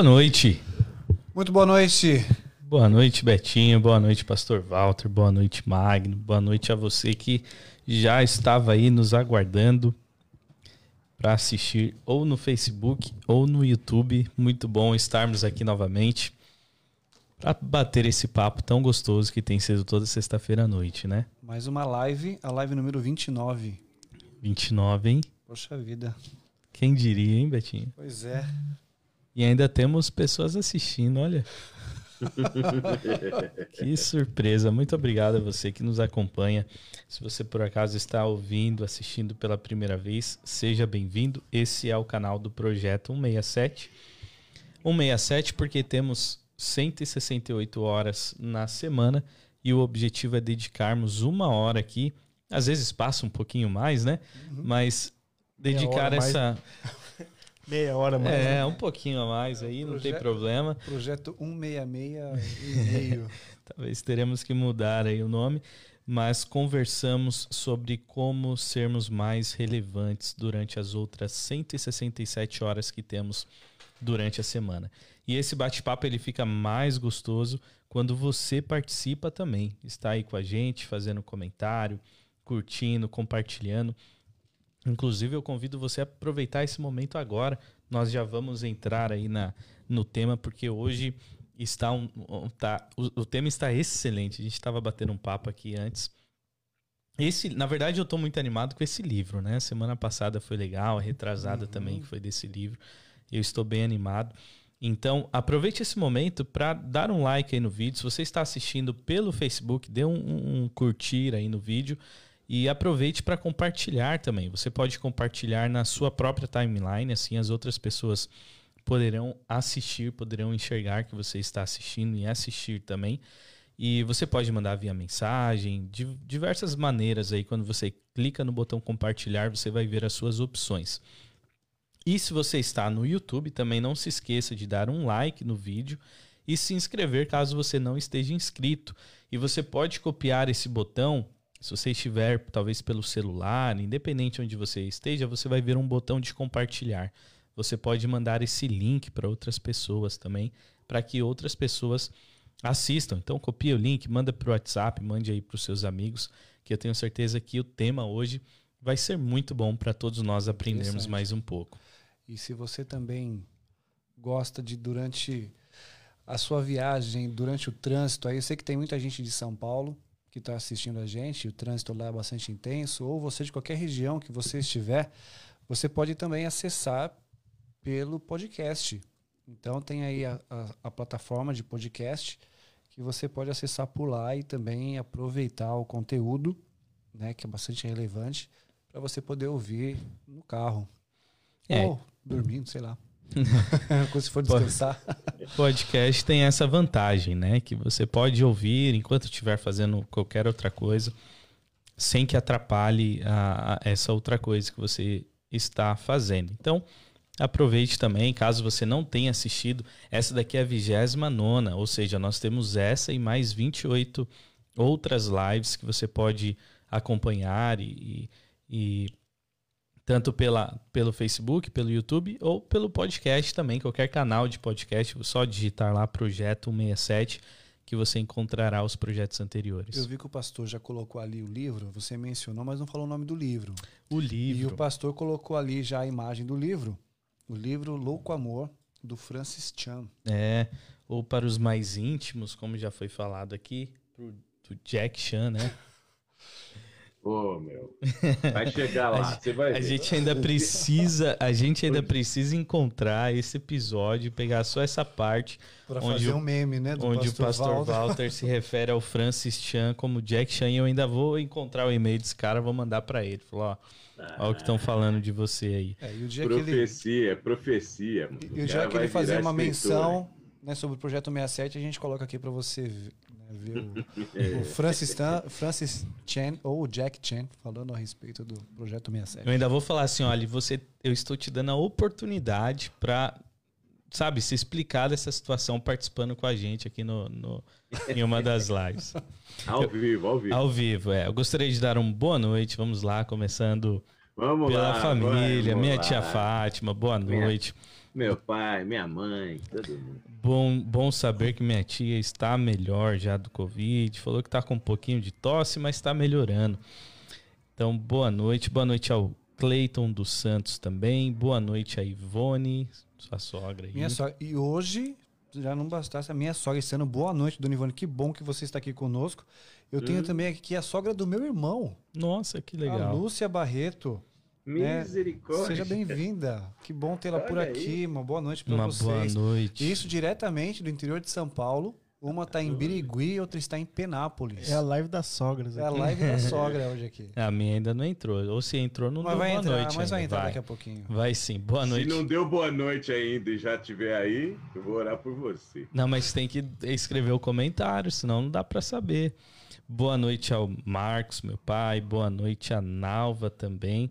Boa noite. Muito boa noite. Boa noite, Betinho. Boa noite, Pastor Walter. Boa noite, Magno. Boa noite a você que já estava aí nos aguardando para assistir ou no Facebook ou no YouTube. Muito bom estarmos aqui novamente para bater esse papo tão gostoso que tem sido toda sexta-feira à noite, né? Mais uma live, a live número 29. 29, hein? Poxa vida. Quem diria, hein, Betinho? Pois é. E ainda temos pessoas assistindo, olha. que surpresa. Muito obrigado a você que nos acompanha. Se você por acaso está ouvindo, assistindo pela primeira vez, seja bem-vindo. Esse é o canal do Projeto 167. 167 porque temos 168 horas na semana e o objetivo é dedicarmos uma hora aqui. Às vezes passa um pouquinho mais, né? Uhum. Mas dedicar essa. Meia hora mais. É, né? um pouquinho a mais aí, não tem problema. Projeto 166 e meio. Talvez teremos que mudar aí o nome, mas conversamos sobre como sermos mais relevantes durante as outras 167 horas que temos durante a semana. E esse bate-papo ele fica mais gostoso quando você participa também. Está aí com a gente, fazendo comentário, curtindo, compartilhando. Inclusive, eu convido você a aproveitar esse momento agora. Nós já vamos entrar aí na, no tema, porque hoje está um, tá, o, o, tema está excelente. A gente estava batendo um papo aqui antes. Esse, na verdade, eu estou muito animado com esse livro, né? Semana passada foi legal, a retrasada uhum. também foi desse livro. Eu estou bem animado. Então, aproveite esse momento para dar um like aí no vídeo. Se você está assistindo pelo Facebook, dê um, um curtir aí no vídeo. E aproveite para compartilhar também. Você pode compartilhar na sua própria timeline, assim as outras pessoas poderão assistir, poderão enxergar que você está assistindo e assistir também. E você pode mandar via mensagem, de diversas maneiras aí. Quando você clica no botão compartilhar, você vai ver as suas opções. E se você está no YouTube, também não se esqueça de dar um like no vídeo e se inscrever caso você não esteja inscrito. E você pode copiar esse botão se você estiver, talvez pelo celular, independente onde você esteja, você vai ver um botão de compartilhar. Você pode mandar esse link para outras pessoas também, para que outras pessoas assistam. Então, copia o link, manda para o WhatsApp, mande aí para os seus amigos, que eu tenho certeza que o tema hoje vai ser muito bom para todos nós aprendermos mais um pouco. E se você também gosta de, durante a sua viagem, durante o trânsito, aí eu sei que tem muita gente de São Paulo, que está assistindo a gente, o trânsito lá é bastante intenso, ou você de qualquer região que você estiver, você pode também acessar pelo podcast. Então tem aí a, a, a plataforma de podcast que você pode acessar por lá e também aproveitar o conteúdo, né, que é bastante relevante, para você poder ouvir no carro. É. Ou dormindo, sei lá. Quando se for descansar. Podcast tem essa vantagem, né? Que você pode ouvir enquanto estiver fazendo qualquer outra coisa, sem que atrapalhe a, a essa outra coisa que você está fazendo. Então, aproveite também, caso você não tenha assistido, essa daqui é a 29, ou seja, nós temos essa e mais 28 outras lives que você pode acompanhar e, e tanto pela, pelo Facebook, pelo YouTube ou pelo podcast também, qualquer canal de podcast, só digitar lá Projeto 167 que você encontrará os projetos anteriores. Eu vi que o pastor já colocou ali o livro, você mencionou, mas não falou o nome do livro. O livro. E o pastor colocou ali já a imagem do livro. O livro Louco Amor, do Francis Chan. É, ou para os mais íntimos, como já foi falado aqui, do Jack Chan, né? Pô, meu. Vai chegar lá, você vai ver. A gente ainda precisa, a gente ainda precisa encontrar esse episódio, pegar só essa parte para fazer o, um meme, né, onde pastor o pastor Walter. Walter se refere ao Francis Chan como Jack Chan, e eu ainda vou encontrar o e-mail desse cara, vou mandar para ele, falar, ó, ah, ó o que estão falando de você aí. É, profecia, ele... profecia. E o dia que ele fazer uma menção né, sobre o projeto 67, a gente coloca aqui para você? É. O Francis, Tan, Francis Chen, ou o Jack Chen, falando a respeito do Projeto 67. Eu ainda vou falar assim, olha, você, eu estou te dando a oportunidade para sabe, se explicar dessa situação participando com a gente aqui no, no em uma das lives. ao vivo, ao vivo. Ao vivo, é. Eu gostaria de dar uma boa noite, vamos lá, começando Vamos pela lá, família, vamos minha lá. tia Fátima, boa Minha- noite. Meu pai, minha mãe, todo mundo. Bom, bom saber que minha tia está melhor já do Covid. Falou que está com um pouquinho de tosse, mas está melhorando. Então, boa noite. Boa noite ao Cleiton dos Santos também. Boa noite a Ivone, sua sogra aí. Minha sogra. E hoje, já não bastasse a minha sogra esse ano. Boa noite, Dona Ivone. Que bom que você está aqui conosco. Eu tenho Hum. também aqui a sogra do meu irmão, Nossa, que a legal. Lúcia Barreto. É, Misericórdia. Seja bem-vinda. Que bom tê-la por aqui. Uma boa noite para Uma vocês. boa noite. Isso diretamente do interior de São Paulo. Uma está em Birigui e outra está em Penápolis. É a live das sogras. É a aqui. live da sogra hoje aqui. A minha ainda não entrou. Ou se entrou, não Mas deu vai boa entrar, noite. mas vai ainda. entrar vai. daqui a pouquinho. Vai sim. Boa Se noite. não deu boa noite ainda e já estiver aí, eu vou orar por você. Não, mas tem que escrever o comentário, senão não dá pra saber. Boa noite ao Marcos, meu pai. Boa noite a Nalva também.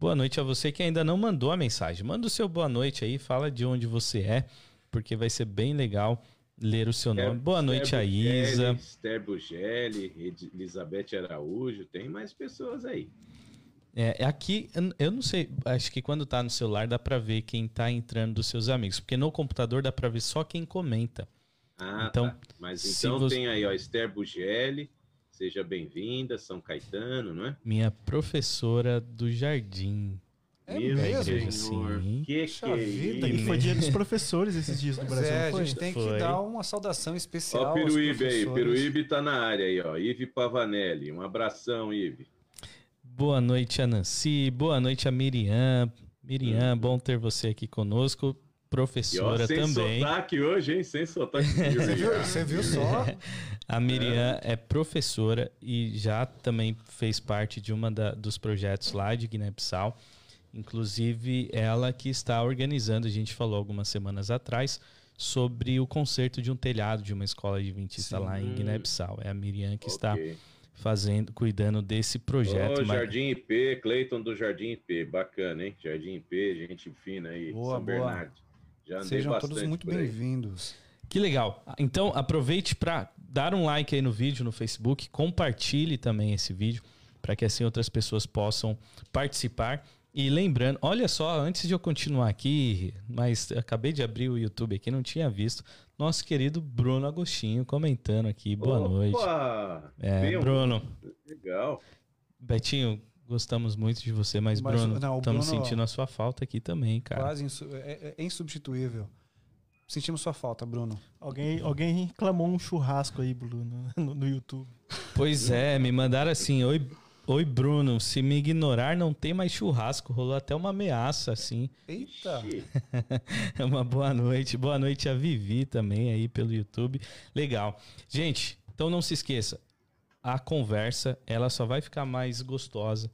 Boa noite a você que ainda não mandou a mensagem. Manda o seu boa noite aí, fala de onde você é, porque vai ser bem legal ler o seu nome. Boa noite a Isa. Esther Bugelli, Elizabeth Araújo, tem mais pessoas aí. É, é aqui, eu não sei, acho que quando tá no celular dá pra ver quem tá entrando dos seus amigos, porque no computador dá pra ver só quem comenta. Ah, Então, tá. Mas então você- tem aí, ó, Esther Bugelli, seja bem-vinda, São Caetano, não é? Minha professora do jardim. É Meu mesmo? Senhor, Sim. que Puxa que é vida, E isso? foi dia dos professores esses dias no Brasil, é, a gente tem que Foi. dar uma saudação especial. Ó, aos Peruíbe aí, professores. Peruíbe tá na área aí, ó. Ive Pavanelli, um abração, Ive. Boa noite a Nancy, boa noite a Miriam. Miriam, bom ter você aqui conosco. E ó, Professora sem também. sotaque hoje, hein? Sem sotaque. Você viu, você viu só? A Miriam é. professora e já também fez parte de uma da- dos projetos lá de Guiné-Bissau. Inclusive, ela que está organizando, a gente falou algumas semanas atrás, sobre o concerto de um telhado de uma escola adventista Sim. lá em Guiné-Bissau. É a Miriam que está Ok. fazendo, cuidando desse projeto. Ô, mas- Jardim IP, Cleiton do Jardim IP, bacana, hein? Jardim IP, gente fina aí, Boa, São boa. Bernardo. Já andei Sejam bastante todos muito bem-vindos. Que legal. Então, aproveite para dar um like aí no vídeo no Facebook, compartilhe também esse vídeo para que assim outras pessoas possam participar. E lembrando, olha só, antes de eu continuar aqui, mas acabei de abrir o YouTube aqui, não tinha visto, nosso querido Bruno Agostinho comentando aqui. Boa noite. Opa! É, Bem, Bruno, Legal. Betinho, gostamos muito de você, mas, Mas, Bruno, não, estamos Bruno- sentindo a sua falta aqui também, cara. Quase insu- é, é insubstituível. Sentimos sua falta, Bruno. Alguém, alguém reclamou um churrasco aí, Bruno, no, no YouTube. Pois é, me mandaram assim: Oi, oi, Bruno, se me ignorar, não tem mais churrasco. Rolou até uma ameaça, assim. Eita! Uma boa noite. Boa noite a Vivi também aí pelo YouTube. Legal. Gente, então não se esqueça: a conversa ela só vai ficar mais gostosa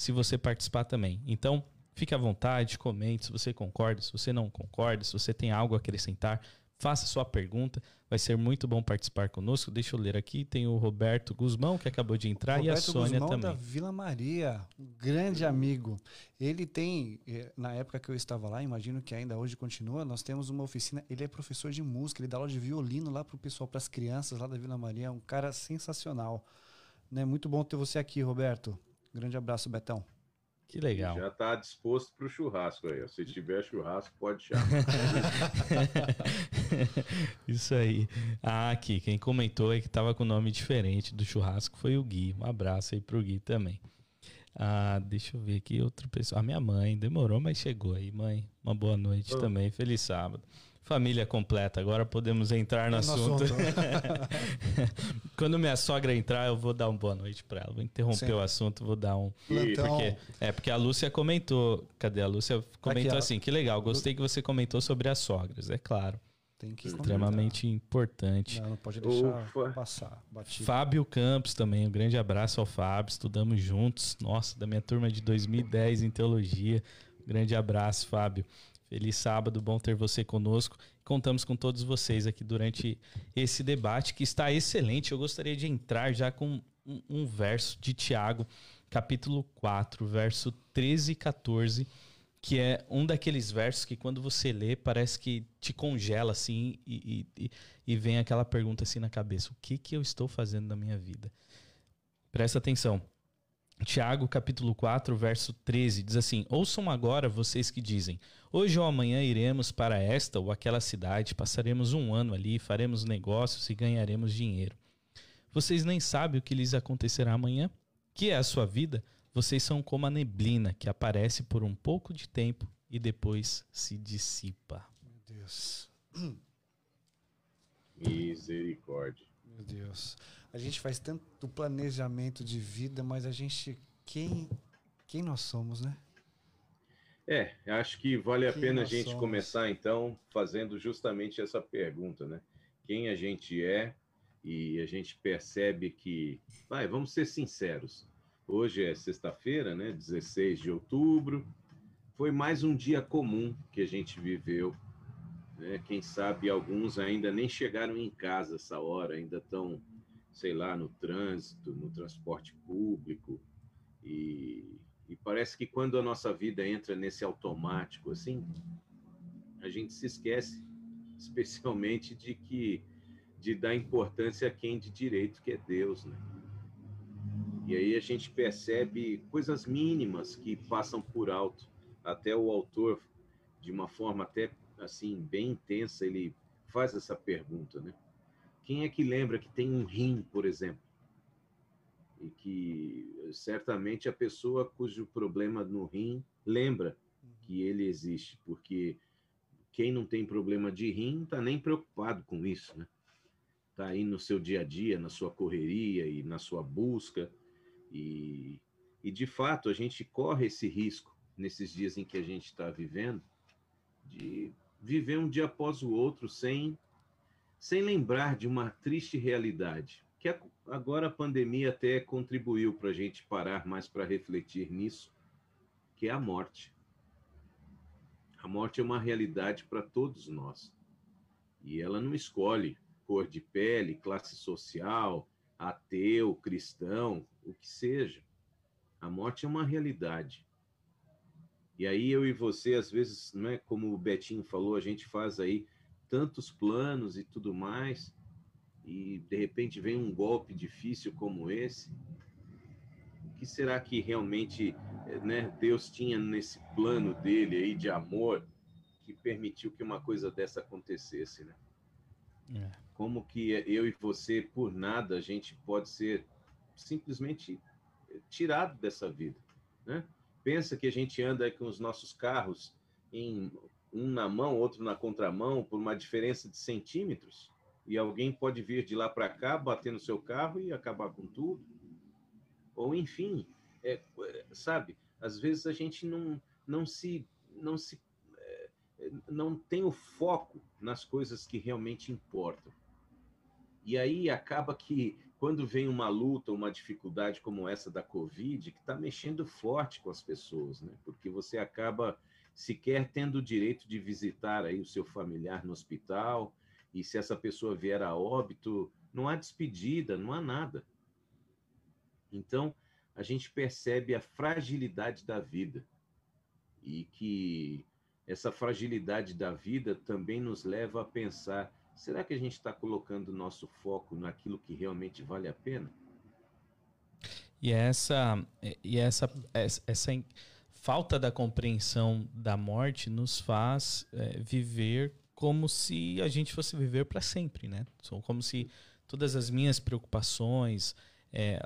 se você participar também. Então, fique à vontade, comente se você concorda, se você não concorda, se você tem algo a acrescentar. Faça sua pergunta, vai ser muito bom participar conosco. Deixa eu ler aqui. Tem o Roberto Guzmão, que acabou de entrar, e a Roberto Sônia Guzmão também. da Vila Maria, um grande amigo. Ele tem, eh, na época que eu estava lá, imagino que ainda hoje continua, nós temos uma oficina. Ele é professor de música, ele dá aula de violino lá pro pessoal, para as crianças lá da Vila Maria. É um cara sensacional. Né? Muito bom ter você aqui, Roberto. Grande abraço, Betão. Que legal. Já tá disposto pro churrasco aí. Se tiver churrasco, pode chamar. Isso aí. Ah, aqui, quem comentou é que tava com nome diferente do churrasco foi o Gui. Um abraço aí pro Gui também. Ah, deixa eu ver aqui outra pessoa. A minha mãe, demorou, mas chegou aí, mãe. Uma boa noite Oh. também. Feliz sábado. Família completa. Agora podemos entrar no, No assunto. assunto. Quando minha sogra entrar, eu vou dar uma boa noite pra ela. Vou interromper Sim. o assunto, vou dar um. Plantão. Porque, é, porque a Lúcia comentou. Cadê a Lúcia? Comentou ó. assim: que legal, gostei que você comentou sobre as sogras. É claro. Tem que Extremamente importante. Não, não pode deixar Ufa. passar. Batido. Fábio Campos também, um grande abraço ao Fábio, estudamos juntos. Nossa, da minha turma de 2010 em teologia. Um grande abraço, Fábio. Feliz sábado, bom ter você conosco. Contamos com todos vocês aqui durante esse debate que está excelente. Eu gostaria de entrar já com um, um verso de Tiago, capítulo 4, verso 13 e 14, que é um daqueles versos que quando você lê parece que te congela assim e, e, e- vem aquela pergunta assim na cabeça: o que, que eu estou fazendo na minha vida? Presta atenção. Tiago, capítulo 4, verso 13, diz assim: Ouçam agora vocês que dizem: Hoje ou amanhã iremos para esta ou aquela cidade, passaremos um ano ali, faremos negócios e ganharemos dinheiro. Vocês nem sabem o que lhes acontecerá amanhã? Que é a sua vida? Vocês são como a neblina que aparece por um pouco de tempo e depois se dissipa. Meu Deus. Misericórdia. Meu Deus. A gente faz tanto planejamento de vida, mas a gente. Quem, quem nós somos, né? É, acho que vale a Quem pena a gente somos? começar então fazendo justamente essa pergunta, né? Quem a gente é e a gente percebe que, vai, vamos ser sinceros. Hoje é sexta-feira, né? 16 de outubro. Foi mais um dia comum que a gente viveu. Né? Quem sabe alguns ainda nem chegaram em casa essa hora, ainda estão, sei lá, no trânsito, no transporte público. E, e parece que quando a nossa vida entra nesse automático assim, a gente se esquece, especialmente de que de dar importância a quem de direito que é Deus, né? E aí a gente percebe coisas mínimas que passam por alto. Até o autor, de uma forma até assim bem intensa, ele faz essa pergunta, né? Quem é que lembra que tem um rim, por exemplo? E que certamente a pessoa cujo problema no rim lembra que ele existe, porque quem não tem problema de rim não está nem preocupado com isso, né? Está aí no seu dia a dia, na sua correria e na sua busca. E, e de fato, a gente corre esse risco nesses dias em que a gente está vivendo de viver um dia após o outro sem, sem lembrar de uma triste realidade. Que agora a pandemia até contribuiu para a gente parar mais para refletir nisso, que é a morte. A morte é uma realidade para todos nós. E ela não escolhe cor de pele, classe social, ateu, cristão, o que seja. A morte é uma realidade. E aí eu e você, às vezes, não é como o Betinho falou, a gente faz aí tantos planos e tudo mais, e de repente vem um golpe difícil como esse. O que será que realmente né, Deus tinha nesse plano dele aí de amor que permitiu que uma coisa dessa acontecesse, né? É. Como que eu e você, por nada, a gente pode ser simplesmente tirado dessa vida, né? Pensa que a gente anda com os nossos carros em um na mão, outro na contramão, por uma diferença de centímetros, e alguém pode vir de lá para cá, bater no seu carro e acabar com tudo. Ou enfim, é, sabe? Às vezes a gente não não se não se é, não tem o foco nas coisas que realmente importam. E aí acaba que quando vem uma luta, uma dificuldade como essa da Covid, que está mexendo forte com as pessoas, né? Porque você acaba sequer tendo o direito de visitar aí o seu familiar no hospital, e se essa pessoa vier a óbito, não há despedida, não há nada. Então, a gente percebe a fragilidade da vida e que essa fragilidade da vida também nos leva a pensar: será que a gente está colocando nosso foco naquilo que realmente vale a pena? E essa, e essa, essa, essa falta da compreensão da morte nos faz é, viver como se a gente fosse viver para sempre, né? Como se todas as minhas preocupações, é,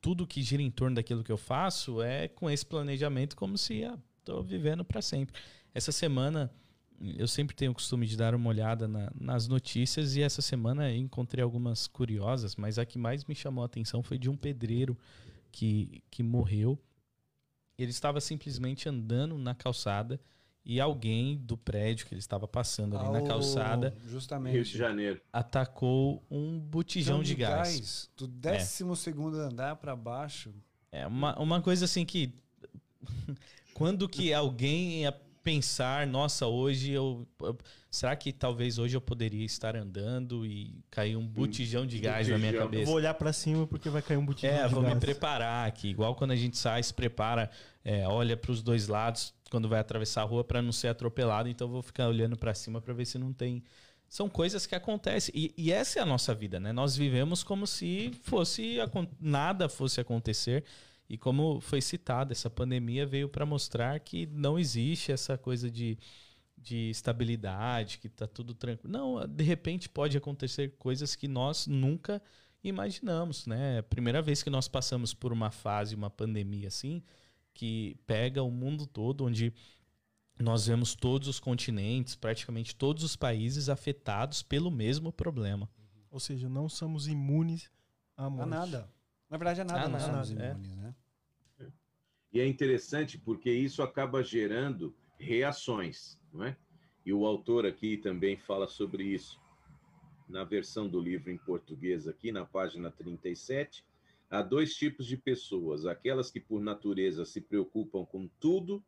tudo que gira em torno daquilo que eu faço é com esse planejamento como se estou ah, vivendo para sempre. Essa semana eu sempre tenho o costume de dar uma olhada na, nas notícias e essa semana encontrei algumas curiosas, mas a que mais me chamou a atenção foi de um pedreiro que, que morreu. Ele estava simplesmente andando na calçada e alguém do prédio que ele estava passando ali na calçada Justamente. Rio de Janeiro. atacou um botijão Então, de, gás. Do 12 segundo andar para baixo. É uma, uma coisa assim que. Quando que alguém ia pensar, nossa, hoje eu. eu- Será que talvez hoje eu poderia estar andando e cair um botijão de gás na minha botijão. Eu cabeça? vou olhar pra cima porque vai cair um botijão É, de vou me gás. preparar aqui. Igual quando a gente sai, se prepara, é, olha para os dois lados quando vai atravessar a rua para não ser atropelado. Então vou ficar olhando para cima para ver se não tem. São coisas que acontecem. E, e essa é a nossa vida, né? Nós vivemos como se fosse nada fosse acontecer. E como foi citado, essa pandemia veio para mostrar que não existe essa coisa de, de estabilidade, que está tudo tranquilo. Não, de repente pode acontecer coisas que nós nunca imaginamos, né? Primeira vez que nós passamos por uma fase, uma pandemia assim, que pega o mundo todo, onde nós vemos todos os continentes, praticamente todos os países afetados pelo mesmo problema. Ou seja, não somos imunes a morte. A nada. Na verdade, a nada Ah, nós nada, somos é. imunes, né? E é interessante porque isso acaba gerando reações, não é? E o autor aqui também fala sobre isso. Na versão do livro em português, aqui na página 37, há dois tipos de pessoas: aquelas que, por natureza, se preocupam com tudo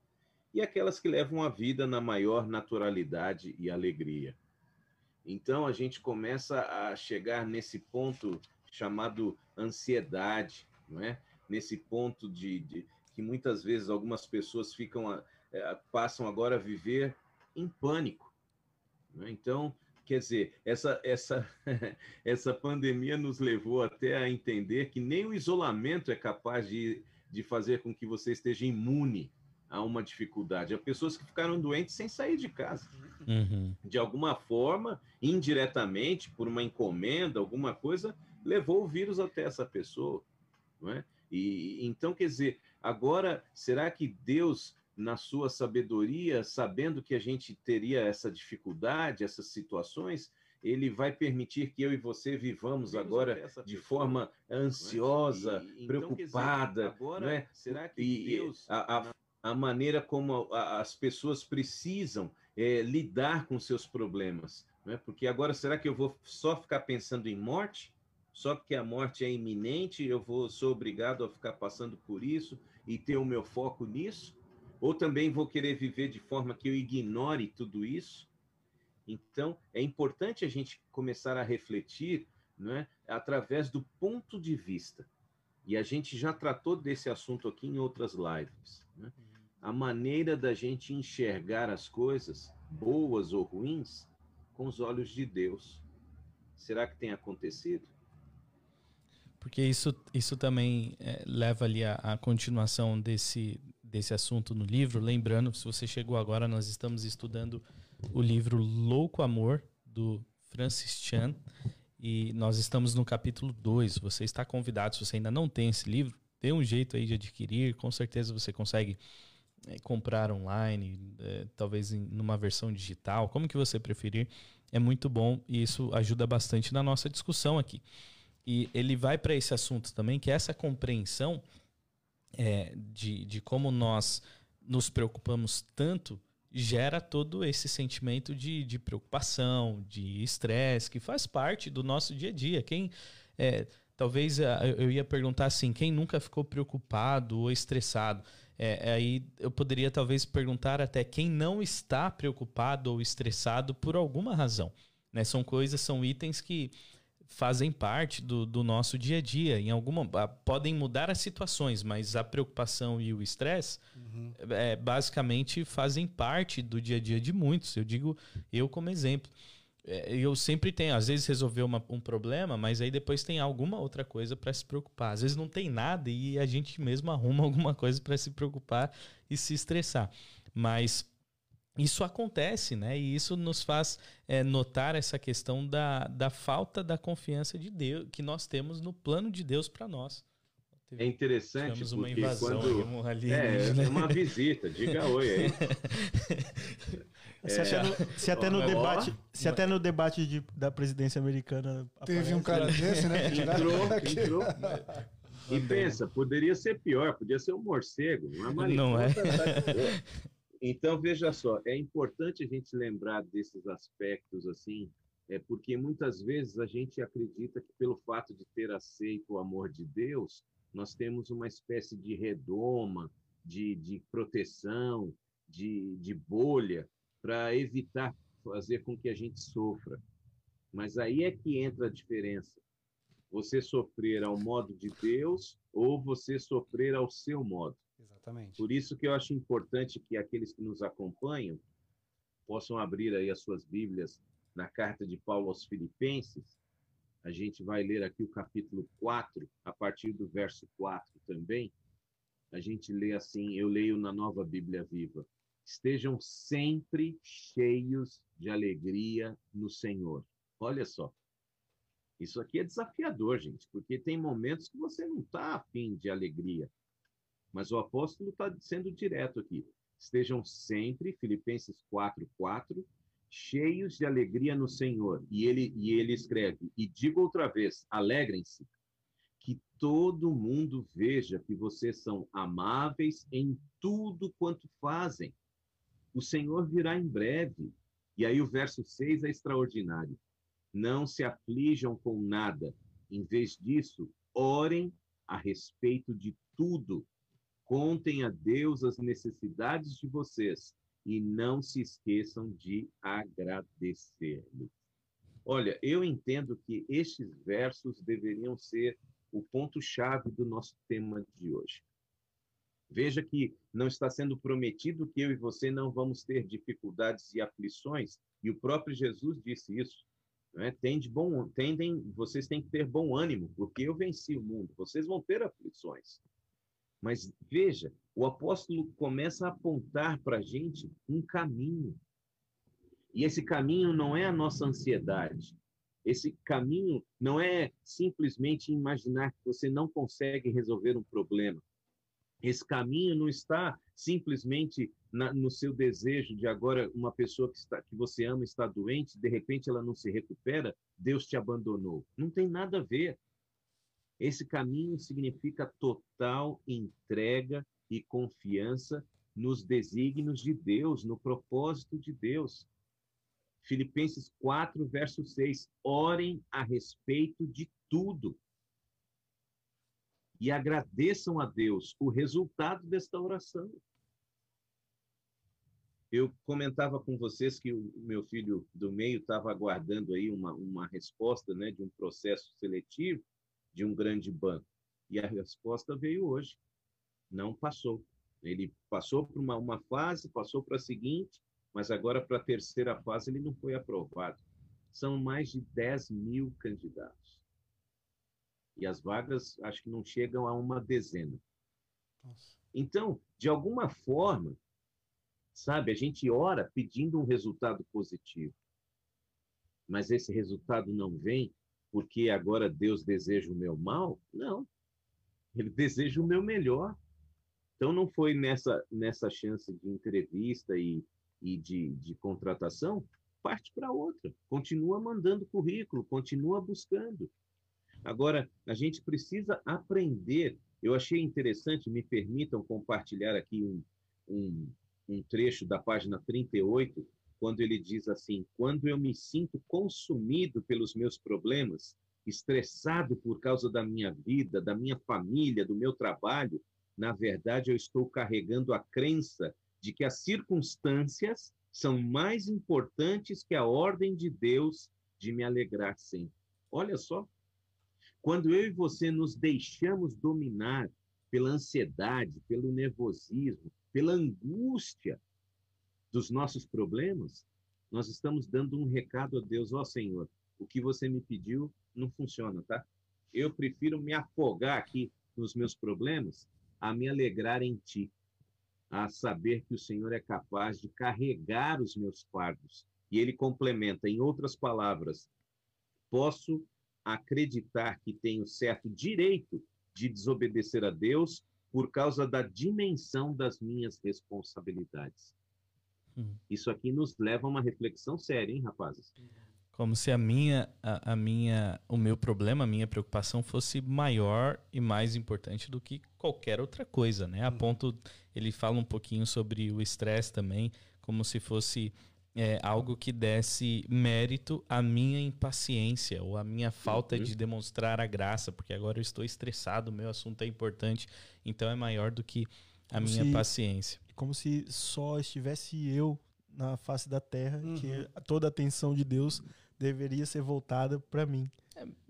e aquelas que levam a vida na maior naturalidade e alegria. Então, a gente começa a chegar nesse ponto chamado ansiedade, não é? Nesse ponto de, de que muitas vezes algumas pessoas ficam a- eh, passam agora a viver em pânico. né? Então, quer dizer, essa, essa, essa pandemia nos levou até a entender que nem o isolamento é capaz de, de fazer com que você esteja imune a uma dificuldade. Há pessoas que ficaram doentes sem sair de casa Uhum. de alguma forma, indiretamente, por uma encomenda, alguma coisa, levou o vírus até essa pessoa. Não é? E então, quer dizer, agora, será que Deus, na sua sabedoria, sabendo que a gente teria essa dificuldade, essas situações, ele vai permitir que eu e você vivamos agora de forma ansiosa, preocupada, não é? Será que Deus, a, a, a maneira como a- as pessoas precisam é, lidar com seus problemas, não é? Porque agora será que eu vou só ficar pensando em morte? Só porque a morte é iminente, eu vou sou obrigado a ficar passando por isso e ter o meu foco nisso? Ou também vou querer viver de forma que eu ignore tudo isso? Então, é importante a gente começar a refletir, não é, através do ponto de vista. E a gente já tratou desse assunto aqui em outras lives. né? A maneira da gente enxergar as coisas, boas ou ruins, com os olhos de Deus. Será que tem acontecido? Porque isso, isso também é, leva ali a, a continuação desse, desse assunto no livro. Lembrando, se você chegou agora, nós estamos estudando o livro Louco Amor, do Francis Chan. E nós estamos no capítulo 2. Você está convidado, se você ainda não tem esse livro, dê um jeito aí de adquirir. Com certeza você consegue é, comprar online, é, talvez em numa versão digital, como que você preferir. É muito bom e isso ajuda bastante na nossa discussão aqui. E ele vai para esse assunto também, que é essa compreensão é, de, de como nós nos preocupamos tanto gera todo esse sentimento de, de preocupação, de estresse, que faz parte do nosso dia a dia. Quem é, talvez eu eu ia perguntar assim, quem nunca ficou preocupado ou estressado? É, aí eu poderia talvez perguntar até quem não está preocupado ou estressado por alguma razão. Né? São coisas, são itens que fazem parte do, do nosso dia a dia. Em alguma podem mudar as situações, mas a preocupação e o estresse é, basicamente fazem parte do dia a dia de muitos. Eu digo eu como exemplo. É, eu sempre tenho, às vezes resolver uma- um problema, mas aí depois tem alguma outra coisa para se preocupar. Às vezes não tem nada e a gente mesmo arruma alguma coisa para se preocupar e se estressar. Mas isso acontece, né? E isso nos faz é, notar essa questão da, da falta da confiança de Deus que nós temos no plano de Deus para nós. É interessante Tivemos uma porque invasão quando... um É, alienígena. é uma visita, diga oi aí. Se até no, se até no Ó, debate, se até no debate de- da presidência americana Teve um cara desse, né? Entrou, entrou. E pensa, poderia ser pior, podia ser um morcego, uma mariposa. Não é? Então, veja só, é importante a gente lembrar desses aspectos assim, é porque muitas vezes a gente acredita que pelo fato de ter aceito o amor de Deus, nós temos uma espécie de redoma, de, de proteção, de, de bolha, para evitar fazer com que a gente sofra. Mas aí é que entra a diferença. Você sofrer ao modo de Deus ou você sofrer ao seu modo. Exatamente. Por isso que eu acho importante que aqueles que nos acompanham possam abrir aí as suas Bíblias na carta de Paulo aos Filipenses. A gente vai ler aqui o capítulo 4, a partir do verso 4 também. a gente lê assim, eu leio na Nova Bíblia Viva. Estejam sempre cheios de alegria no Senhor. Olha só. Isso aqui é desafiador, gente, porque tem momentos que você não está afim de alegria. Mas o apóstolo está sendo direto aqui. Estejam sempre, Filipenses 4, 4, cheios de alegria no Senhor. E ele, e ele escreve, e digo outra vez, alegrem-se, que todo mundo veja que vocês são amáveis em tudo quanto fazem. O Senhor virá em breve. E aí o verso 6 é extraordinário. Não se aflijam com nada. Em vez disso, orem a respeito de tudo. Contem a Deus as necessidades de vocês e não se esqueçam de agradecer-lhe. Olha, eu entendo que estes versos deveriam ser o ponto-chave do nosso tema de hoje. Veja que não está sendo prometido que eu e você não vamos ter dificuldades e aflições, e o próprio Jesus disse isso. Né? Tem de bom, tendem, vocês têm que ter bom ânimo, porque eu venci o mundo. Vocês vão ter aflições. Mas veja, o apóstolo começa a apontar para a gente um caminho. E esse caminho não é a nossa ansiedade. Esse caminho não é simplesmente imaginar que você não consegue resolver um problema. Esse caminho não está simplesmente na, no seu desejo de agora uma pessoa que, está, que você ama está doente, de repente ela não se recupera, Deus te abandonou. Não tem nada a ver. Esse caminho significa total entrega e confiança nos desígnios de Deus, no propósito de Deus. Filipenses 4, verso 6. Orem a respeito de tudo. E agradeçam a Deus o resultado desta oração. Eu comentava com vocês que o meu filho do meio estava aguardando aí uma, uma resposta né, de um processo seletivo de um grande banco. E a resposta veio hoje. Não passou. Ele passou por uma, uma fase, passou para a seguinte, mas agora para a terceira fase ele não foi aprovado. São mais de 10 mil candidatos. E as vagas acho que não chegam a uma dezena. Nossa. Então, de alguma forma, sabe, a gente ora pedindo um resultado positivo. Mas esse resultado não vem porque agora Deus deseja o meu mal? Não. Ele deseja o meu melhor. Então não foi nessa, nessa chance de entrevista e, e de, de contratação, parte para outra. Continua mandando currículo, continua buscando. Agora, a gente precisa aprender. Eu achei interessante, me permitam compartilhar aqui um, um, um trecho da página 38, quando ele diz assim: quando eu me sinto consumido pelos meus problemas, estressado por causa da minha vida, da minha família, do meu trabalho, na verdade eu estou carregando a crença de que as circunstâncias são mais importantes que a ordem de Deus de me alegrar sempre. Olha só, quando eu e você nos deixamos dominar pela ansiedade, pelo nervosismo, pela angústia, dos nossos problemas, nós estamos dando um recado a Deus, ó oh, Senhor, o que você me pediu não funciona, tá? Eu prefiro me afogar aqui nos meus problemas a me alegrar em ti, a saber que o Senhor é capaz de carregar os meus fardos. E ele complementa, em outras palavras, posso acreditar que tenho certo direito de desobedecer a Deus por causa da dimensão das minhas responsabilidades. Hum. Isso aqui nos leva a uma reflexão séria, hein, rapazes? Como se a minha, a, a, minha, o meu problema, a minha preocupação fosse maior e mais importante do que qualquer outra coisa, né? A hum. ponto, ele fala um pouquinho sobre o estresse também, como se fosse é, algo que desse mérito à minha impaciência ou à minha falta uhum. de demonstrar a graça, porque agora eu estou estressado, o meu assunto é importante, então é maior do que a minha se, paciência. Como se só estivesse eu na face da terra, uhum. que toda a atenção de Deus deveria ser voltada para mim.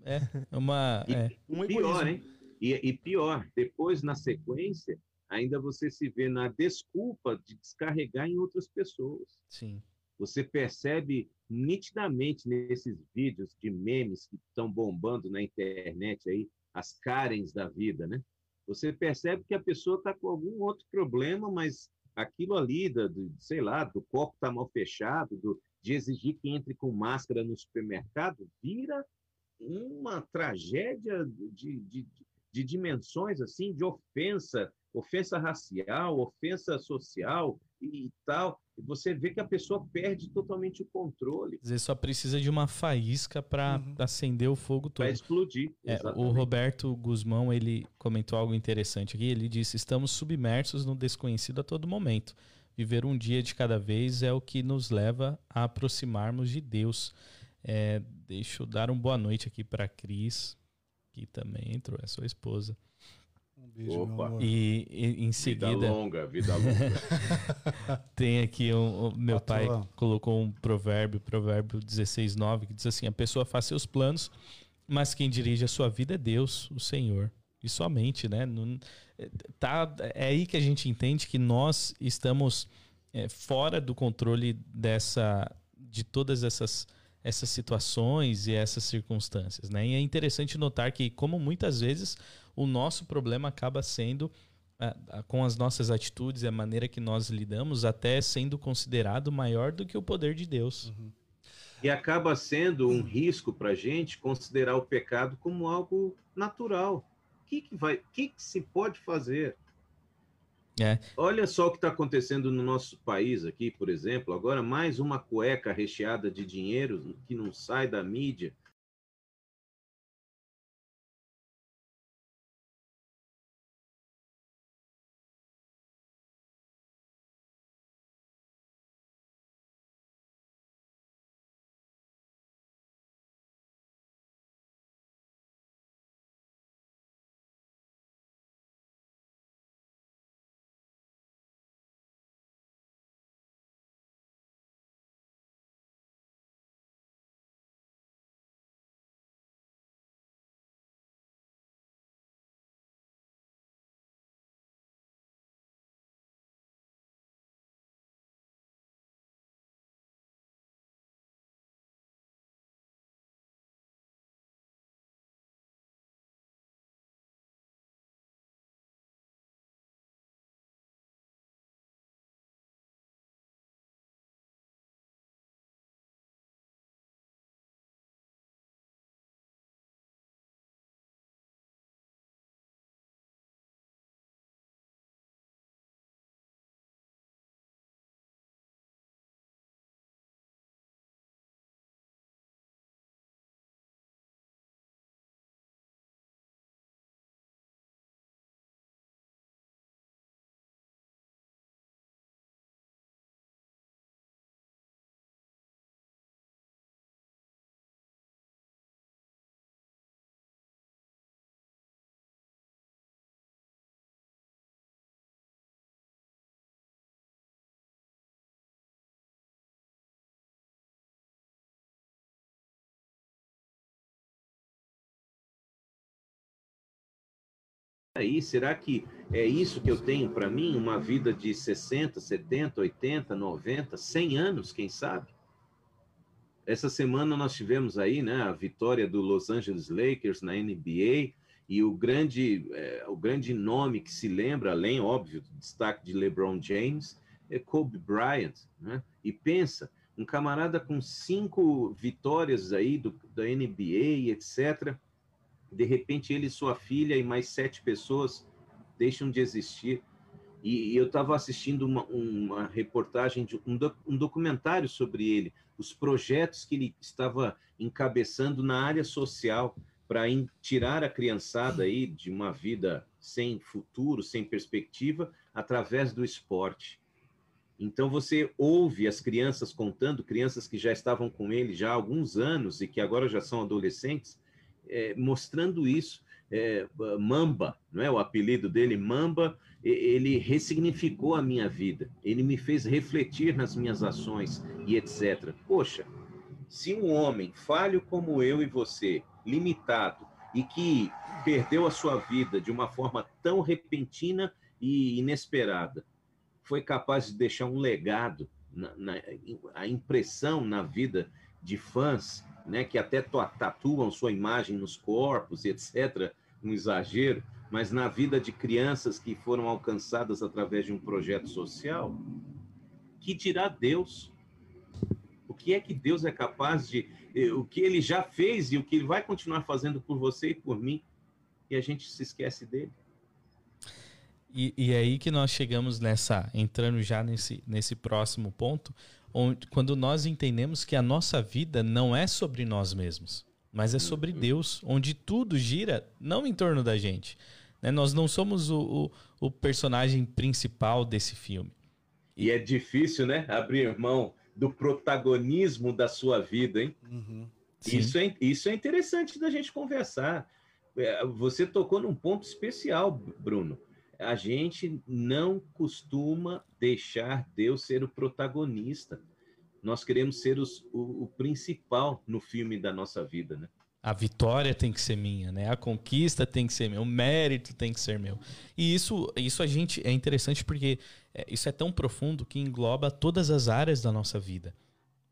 É, é uma. E, é. Um pior, hein? E, e pior, depois, na sequência, ainda você se vê na desculpa de descarregar em outras pessoas. Sim. Você percebe nitidamente nesses vídeos de memes que estão bombando na internet aí, as Karens da vida, né? Você percebe que a pessoa está com algum outro problema, mas aquilo ali, do, do sei lá, do copo está mal fechado, do, de exigir que entre com máscara no supermercado, vira uma tragédia de, de, de dimensões assim, de ofensa, ofensa racial, ofensa social e tal. E você vê que a pessoa perde totalmente o controle. Às vezes só precisa de uma faísca para uhum. acender o fogo todo. Para explodir. É, o Roberto Guzmão ele comentou algo interessante aqui. Ele disse: estamos submersos no desconhecido a todo momento. Viver um dia de cada vez é o que nos leva a aproximarmos de Deus. É, deixa eu dar uma boa noite aqui para Cris, que também entrou, é sua esposa. Beijo, Opa. E, e, em seguida. Vida longa, vida longa. tem aqui um, um meu pai colocou um provérbio, provérbio 16:9, que diz assim: a pessoa faz seus planos, mas quem dirige a sua vida é Deus, o Senhor. E somente, né? Não, tá, é aí que a gente entende que nós estamos é, fora do controle dessa, de todas essas essas situações e essas circunstâncias, né? E é interessante notar que, como muitas vezes o nosso problema acaba sendo com as nossas atitudes e a maneira que nós lidamos, até sendo considerado maior do que o poder de Deus. Uhum. E acaba sendo um risco para a gente considerar o pecado como algo natural. O que, que, vai, que, que se pode fazer? É. Olha só o que está acontecendo no nosso país aqui, por exemplo. Agora, mais uma cueca recheada de dinheiro que não sai da mídia. Aí, será que é isso que eu tenho para mim? Uma vida de 60, 70, 80, 90, 100 anos, quem sabe? Essa semana nós tivemos aí né, a vitória do Los Angeles Lakers na NBA e o grande, é, o grande nome que se lembra, além, óbvio, do destaque de LeBron James, é Kobe Bryant. Né? E pensa, um camarada com cinco vitórias aí do, da NBA, etc., de repente ele sua filha e mais sete pessoas deixam de existir. E, e eu estava assistindo uma, uma reportagem, de um, um documentário sobre ele, os projetos que ele estava encabeçando na área social para tirar a criançada aí de uma vida sem futuro, sem perspectiva, através do esporte. Então você ouve as crianças contando, crianças que já estavam com ele já há alguns anos e que agora já são adolescentes, é, mostrando isso. É, Mamba, não é o apelido dele, Mamba, ele ressignificou a minha vida, ele me fez refletir nas minhas ações e etc. Poxa, se um homem falho como eu e você, limitado, e que perdeu a sua vida de uma forma tão repentina e inesperada, foi capaz de deixar um legado, na, na, a impressão na vida de fãs né, que até tatuam sua imagem nos corpos, etc., um exagero, mas na vida de crianças que foram alcançadas através de um projeto social, que dirá Deus? O que é que Deus é capaz de. Eh, o que ele já fez e o que ele vai continuar fazendo por você e por mim? E a gente se esquece dele. E, e é aí que nós chegamos nessa, entrando já nesse, nesse próximo ponto, onde, quando nós entendemos que a nossa vida não é sobre nós mesmos, mas é sobre uhum. Deus, onde tudo gira não em torno da gente. Né? Nós não somos o, o, o, personagem principal desse filme. E é difícil, né? Abrir mão do protagonismo da sua vida, hein? Uhum. Isso, é, isso é interessante da gente conversar. É, você tocou num ponto especial, Bruno a gente não costuma deixar Deus ser o protagonista. Nós queremos ser os, o, o, principal no filme da nossa vida, né? A vitória tem que ser minha, né? A conquista tem que ser meu, o mérito tem que ser meu. E isso, isso a gente é interessante porque é, isso é tão profundo que engloba todas as áreas da nossa vida.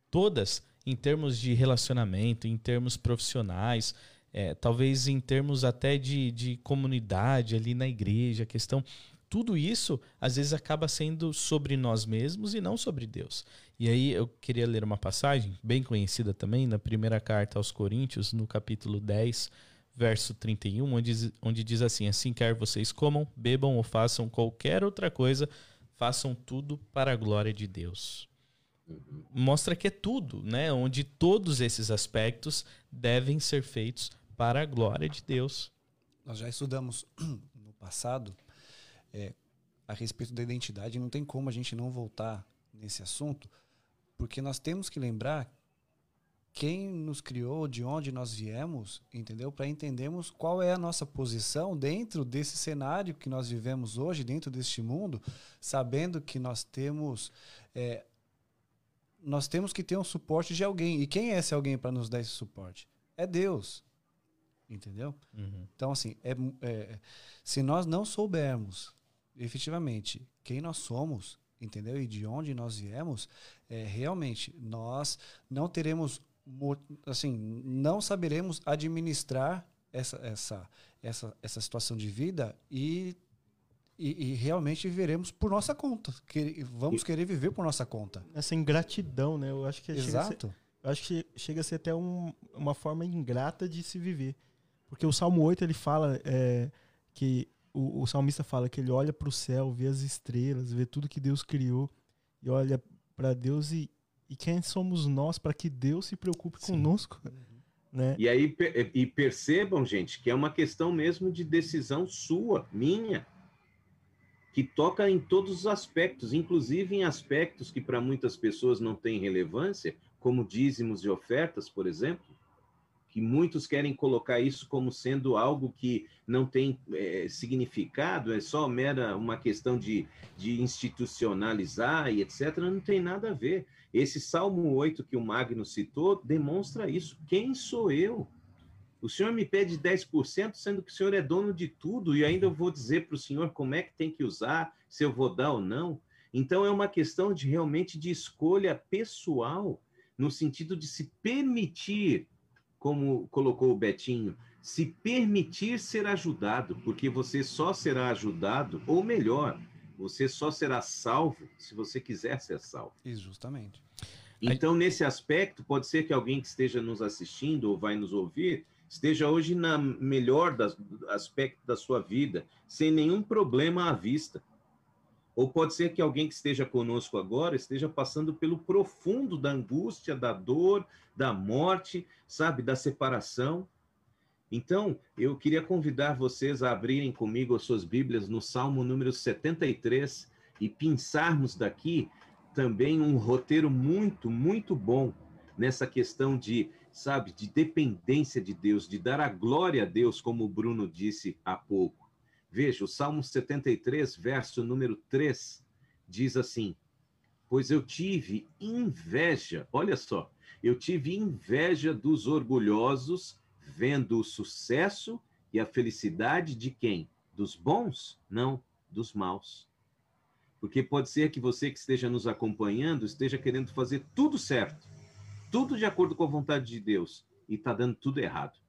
Todas, em termos de relacionamento, em termos profissionais, é, talvez em termos até de, de comunidade ali na igreja, a questão. Tudo isso às vezes acaba sendo sobre nós mesmos e não sobre Deus. E aí eu queria ler uma passagem bem conhecida também, na primeira carta aos Coríntios, no capítulo 10, verso 31, onde, onde diz assim: Assim quer vocês comam, bebam ou façam qualquer outra coisa, façam tudo para a glória de Deus. Uhum. Mostra que é tudo, né? Onde todos esses aspectos devem ser feitos para a glória de Deus. Nós já estudamos no passado é, a respeito da identidade, não tem como a gente não voltar nesse assunto, porque nós temos que lembrar quem nos criou, de onde nós viemos, entendeu? Para entendermos qual é a nossa posição dentro desse cenário que nós vivemos hoje, dentro deste mundo, sabendo que nós temos é, nós temos que ter um suporte de alguém. E quem é esse alguém para nos dar esse suporte? É Deus. Entendeu? Uhum. Então, assim, é, é, se nós não soubermos efetivamente quem nós somos, entendeu? E de onde nós viemos, é, realmente nós não teremos, assim, não saberemos administrar essa, essa, essa, essa situação de vida e, e, e realmente viveremos por nossa conta. Que, vamos querer viver por nossa conta. Essa ingratidão, né? Eu acho que Exato. Ser, eu acho que chega a ser até um, uma forma ingrata de se viver. Porque o Salmo 8 ele fala é, que o, o, salmista fala que ele olha para o céu, vê as estrelas, vê tudo que Deus criou e olha para Deus e, e quem somos nós para que Deus se preocupe Sim. conosco. Uhum. Né? E aí e percebam, gente, que é uma questão mesmo de decisão sua, minha, que toca em todos os aspectos, inclusive em aspectos que para muitas pessoas não têm relevância, como dízimos e ofertas, por exemplo que muitos querem colocar isso como sendo algo que não tem é, significado, é só mera uma questão de, de institucionalizar e etc. Não tem nada a ver. Esse Salmo 8 que o Magno citou demonstra isso. Quem sou eu? O senhor me pede 10%, sendo que o senhor é dono de tudo, e ainda eu vou dizer para o senhor como é que tem que usar, se eu vou dar ou não. Então é uma questão de realmente de escolha pessoal, no sentido de se permitir como colocou o Betinho, se permitir ser ajudado, porque você só será ajudado, ou melhor, você só será salvo se você quiser ser salvo. justamente. Então, nesse aspecto, pode ser que alguém que esteja nos assistindo ou vai nos ouvir esteja hoje na melhor das, aspecto da sua vida, sem nenhum problema à vista. Ou pode ser que alguém que esteja conosco agora esteja passando pelo profundo da angústia, da dor, da morte, sabe, da separação. Então, eu queria convidar vocês a abrirem comigo as suas Bíblias no Salmo número 73 e pensarmos daqui também um roteiro muito, muito bom nessa questão de, sabe, de dependência de Deus, de dar a glória a Deus, como o Bruno disse há pouco. Veja, o Salmo 73, verso número 3, diz assim: Pois eu tive inveja, olha só, eu tive inveja dos orgulhosos, vendo o sucesso e a felicidade de quem? Dos bons? Não, dos maus. Porque pode ser que você que esteja nos acompanhando esteja querendo fazer tudo certo, tudo de acordo com a vontade de Deus, e está dando tudo errado.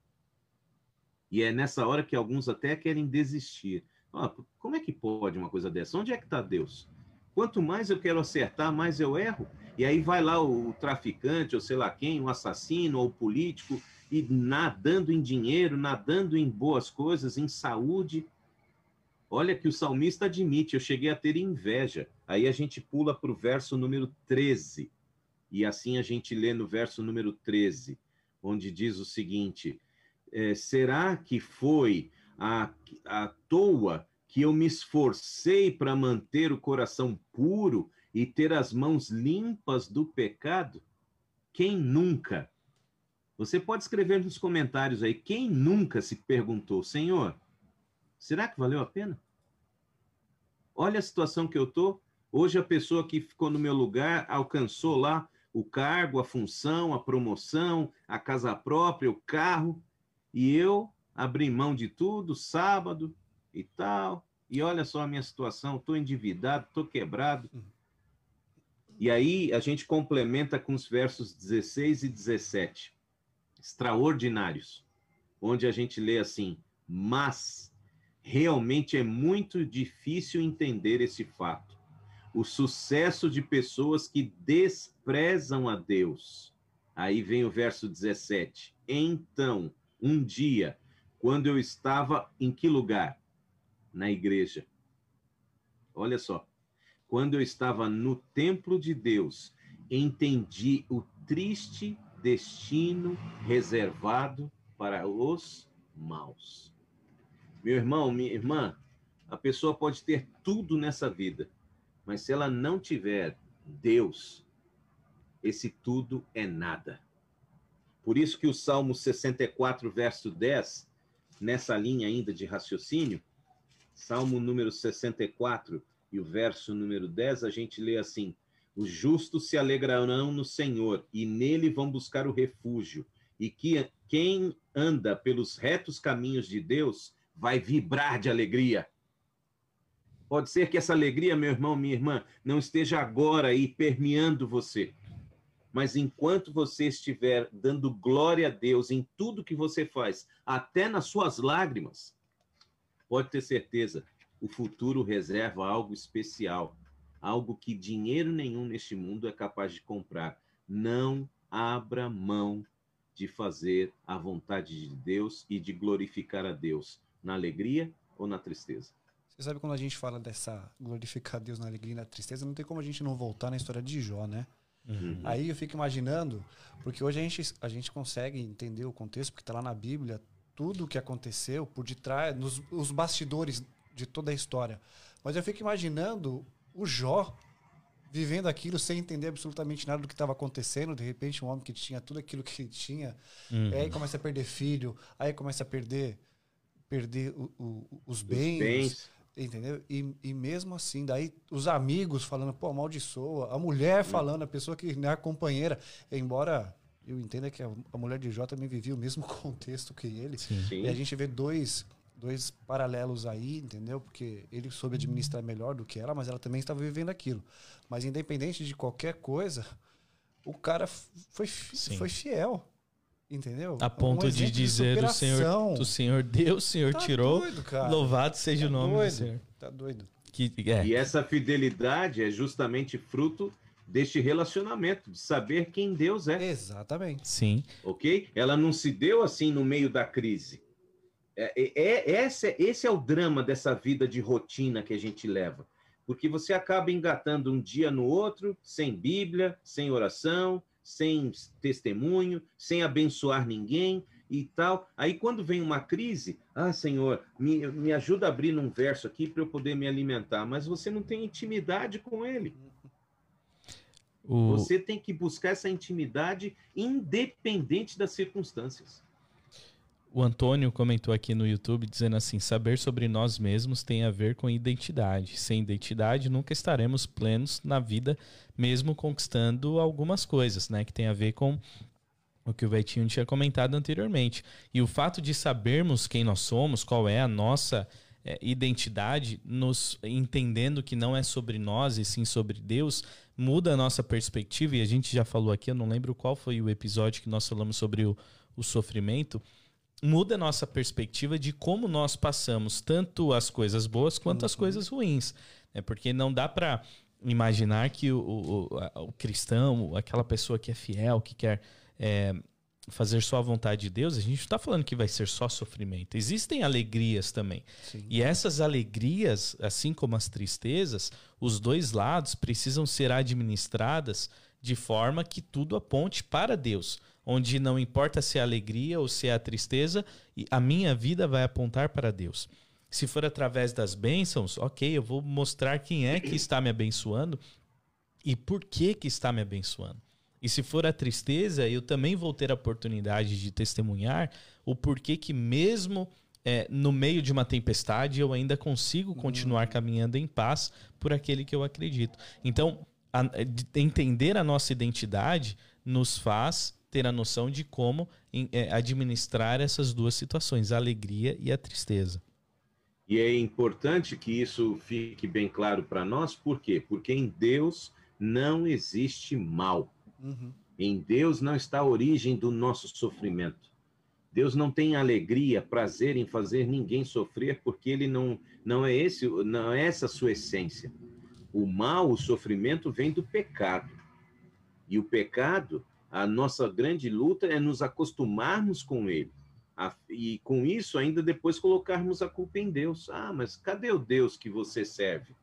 E é nessa hora que alguns até querem desistir. Ah, como é que pode uma coisa dessa? Onde é que está Deus? Quanto mais eu quero acertar, mais eu erro. E aí vai lá o, traficante, ou sei lá quem, o assassino, ou o político, e nadando em dinheiro, nadando em boas coisas, em saúde. Olha que o salmista admite, eu cheguei a ter inveja. Aí a gente pula para o verso número 13. E assim a gente lê no verso número 13, onde diz o seguinte: é, Será que foi à, à toa que eu me esforcei para manter o coração puro e ter as mãos limpas do pecado? Quem nunca? Você pode escrever nos comentários aí, quem nunca se perguntou, Senhor, será que valeu a pena? Olha a situação que eu tô. Hoje a pessoa que ficou no meu lugar alcançou lá o cargo, a função, a promoção, a casa própria, o carro, e eu abri mão de tudo sábado, e tal. E olha só a minha situação, estou endividado, estou quebrado. Hum. E aí a gente complementa com os versos 16 e 17, extraordinários, onde a gente lê assim: Mas realmente é muito difícil entender esse fato. O sucesso de pessoas que desprezam a Deus. Aí vem o verso 17. Então, um dia, quando eu estava em que lugar? na igreja. Olha só. Quando eu estava no templo de Deus, entendi o triste destino reservado para os maus. Meu irmão, minha irmã, a pessoa pode ter tudo nessa vida, mas se ela não tiver Deus, esse tudo é nada. Por isso que o Salmo 64, verso 10, nessa linha ainda de raciocínio, Salmo número 64 e o verso número 10, a gente lê assim: Os justos se alegrarão no Senhor e nele vão buscar o refúgio. E que quem anda pelos retos caminhos de Deus vai vibrar de alegria. Pode ser que essa alegria, meu irmão, minha irmã, não esteja agora aí permeando você. Mas enquanto você estiver dando glória a Deus em tudo que você faz, até nas suas lágrimas, Pode ter certeza, o futuro reserva algo especial, algo que dinheiro nenhum neste mundo é capaz de comprar. Não abra mão de fazer a vontade de Deus e de glorificar a Deus na alegria ou na tristeza. Você sabe quando a gente fala dessa glorificar a Deus na alegria e na tristeza, não tem como a gente não voltar na história de Jó, né? Uhum. Aí eu fico imaginando, porque hoje a gente, a gente consegue entender o contexto, porque está lá na Bíblia, tudo o que aconteceu por detrás, nos os bastidores de toda a história. Mas eu fico imaginando o Jó vivendo aquilo sem entender absolutamente nada do que estava acontecendo. De repente, um homem que tinha tudo aquilo que ele tinha, uhum. aí começa a perder filho, aí começa a perder perder o, o, os, bens, os bens. Entendeu? E, e mesmo assim, daí os amigos falando, pô, amaldiçoa, a mulher falando, a pessoa que não é a companheira, embora eu entendo que a, a mulher de Jó também vivia o mesmo contexto que ele. Sim. E a gente vê dois, dois paralelos aí, entendeu? Porque ele soube administrar melhor do que ela, mas ela também estava vivendo aquilo. Mas independente de qualquer coisa, o cara foi, foi fiel. Entendeu? A ponto um de dizer do Senhor, do Senhor Deus, o Senhor tá tirou. Doido, louvado seja tá o nome doido, do Senhor. Tá doido. Que, é. E essa fidelidade é justamente fruto deste relacionamento, de saber quem Deus é. Exatamente. Sim. Ok? Ela não se deu assim no meio da crise. É, é, é, esse, esse é o drama dessa vida de rotina que a gente leva. Porque você acaba engatando um dia no outro, sem Bíblia, sem oração, sem testemunho, sem abençoar ninguém e tal. Aí quando vem uma crise, ah, Senhor, me, me ajuda a abrir num verso aqui para eu poder me alimentar, mas você não tem intimidade com ele. O... Você tem que buscar essa intimidade independente das circunstâncias. O Antônio comentou aqui no YouTube dizendo assim: saber sobre nós mesmos tem a ver com identidade. Sem identidade, nunca estaremos plenos na vida, mesmo conquistando algumas coisas, né? Que tem a ver com o que o Vetinho tinha comentado anteriormente. E o fato de sabermos quem nós somos, qual é a nossa é, identidade, nos entendendo que não é sobre nós e sim sobre Deus, muda a nossa perspectiva. E a gente já falou aqui, eu não lembro qual foi o episódio que nós falamos sobre o, o sofrimento, muda a nossa perspectiva de como nós passamos tanto as coisas boas quanto uhum. as coisas ruins. Né? Porque não dá para imaginar que o, o, o, cristão, aquela pessoa que é fiel, que quer é, fazer só a vontade de Deus, a gente não está falando que vai ser só sofrimento. Existem alegrias também. Sim. E essas alegrias, assim como as tristezas, os dois lados precisam ser administradas de forma que tudo aponte para Deus onde não importa se é alegria ou se é a tristeza, a minha vida vai apontar para Deus. Se for através das bênçãos, ok, eu vou mostrar quem é que está me abençoando e por que que está me abençoando. E se for a tristeza, eu também vou ter a oportunidade de testemunhar o porquê que mesmo é, no meio de uma tempestade eu ainda consigo continuar caminhando em paz por aquele que eu acredito. Então, a, entender a nossa identidade nos faz ter a noção de como é, administrar essas duas situações, a alegria e a tristeza. E é importante que isso fique bem claro para nós, por quê? Porque em Deus não existe mal. Uhum. Em Deus não está a origem do nosso sofrimento. Deus não tem alegria, prazer em fazer ninguém sofrer, porque ele não, não é esse, não é essa a sua essência. O mal, o sofrimento vem do pecado. E o pecado a nossa grande luta é nos acostumarmos com ele. e com isso, ainda depois colocarmos a culpa em Deus. Ah, mas cadê o Deus que você serve?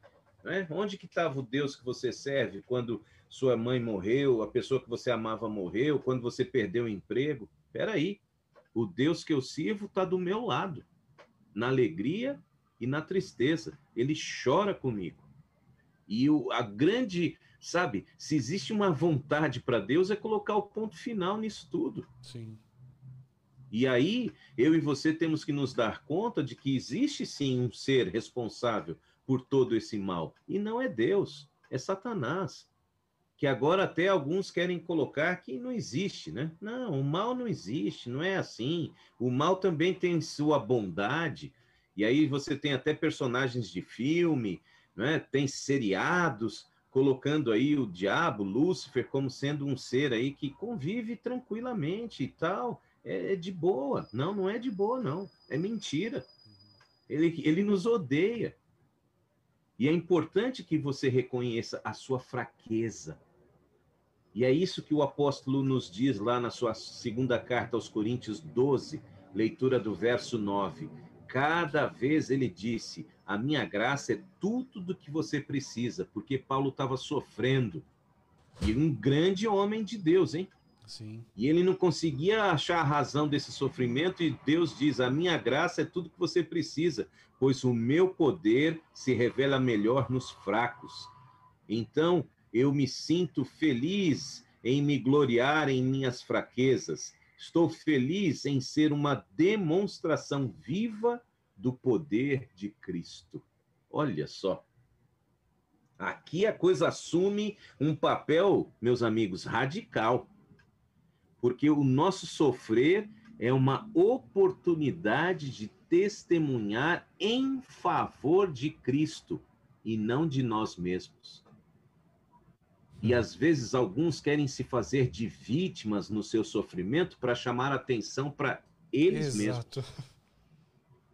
Né? Onde que estava o Deus que você serve quando sua mãe morreu, a pessoa que você amava morreu, quando você perdeu o emprego? Espera aí, o Deus que eu sirvo está do meu lado, na alegria e na tristeza. Ele chora comigo. E o, a grande Sabe? Se existe uma vontade para Deus, é colocar o ponto final nisso tudo. Sim. E aí, eu e você temos que nos dar conta de que existe sim um ser responsável por todo esse mal. E não é Deus, é Satanás. Que agora até alguns querem colocar que não existe, né? Não, o mal não existe, não é assim. O mal também tem sua bondade. E aí você tem até personagens de filme, né? tem seriados colocando aí o diabo, Lúcifer, como sendo um ser aí que convive tranquilamente e tal, é, é de boa. Não, não é de boa, não. É mentira. Ele, ele nos odeia. E é importante que você reconheça a sua fraqueza. E é isso que o apóstolo nos diz lá na sua segunda carta aos Coríntios 12, leitura do verso 9. Cada vez ele disse: a minha graça é tudo do que você precisa, porque Paulo estava sofrendo. E um grande homem de Deus, hein? Sim. E ele não conseguia achar a razão desse sofrimento, e Deus diz: A minha graça é tudo que você precisa, pois o meu poder se revela melhor nos fracos. Então, eu me sinto feliz em me gloriar em minhas fraquezas. Estou feliz em ser uma demonstração viva do poder de Cristo. Olha só. Aqui a coisa assume um papel, meus amigos, radical. Porque o nosso sofrer é uma oportunidade de testemunhar em favor de Cristo e não de nós mesmos. E às vezes alguns querem se fazer de vítimas no seu sofrimento para chamar atenção para eles Exato. mesmos.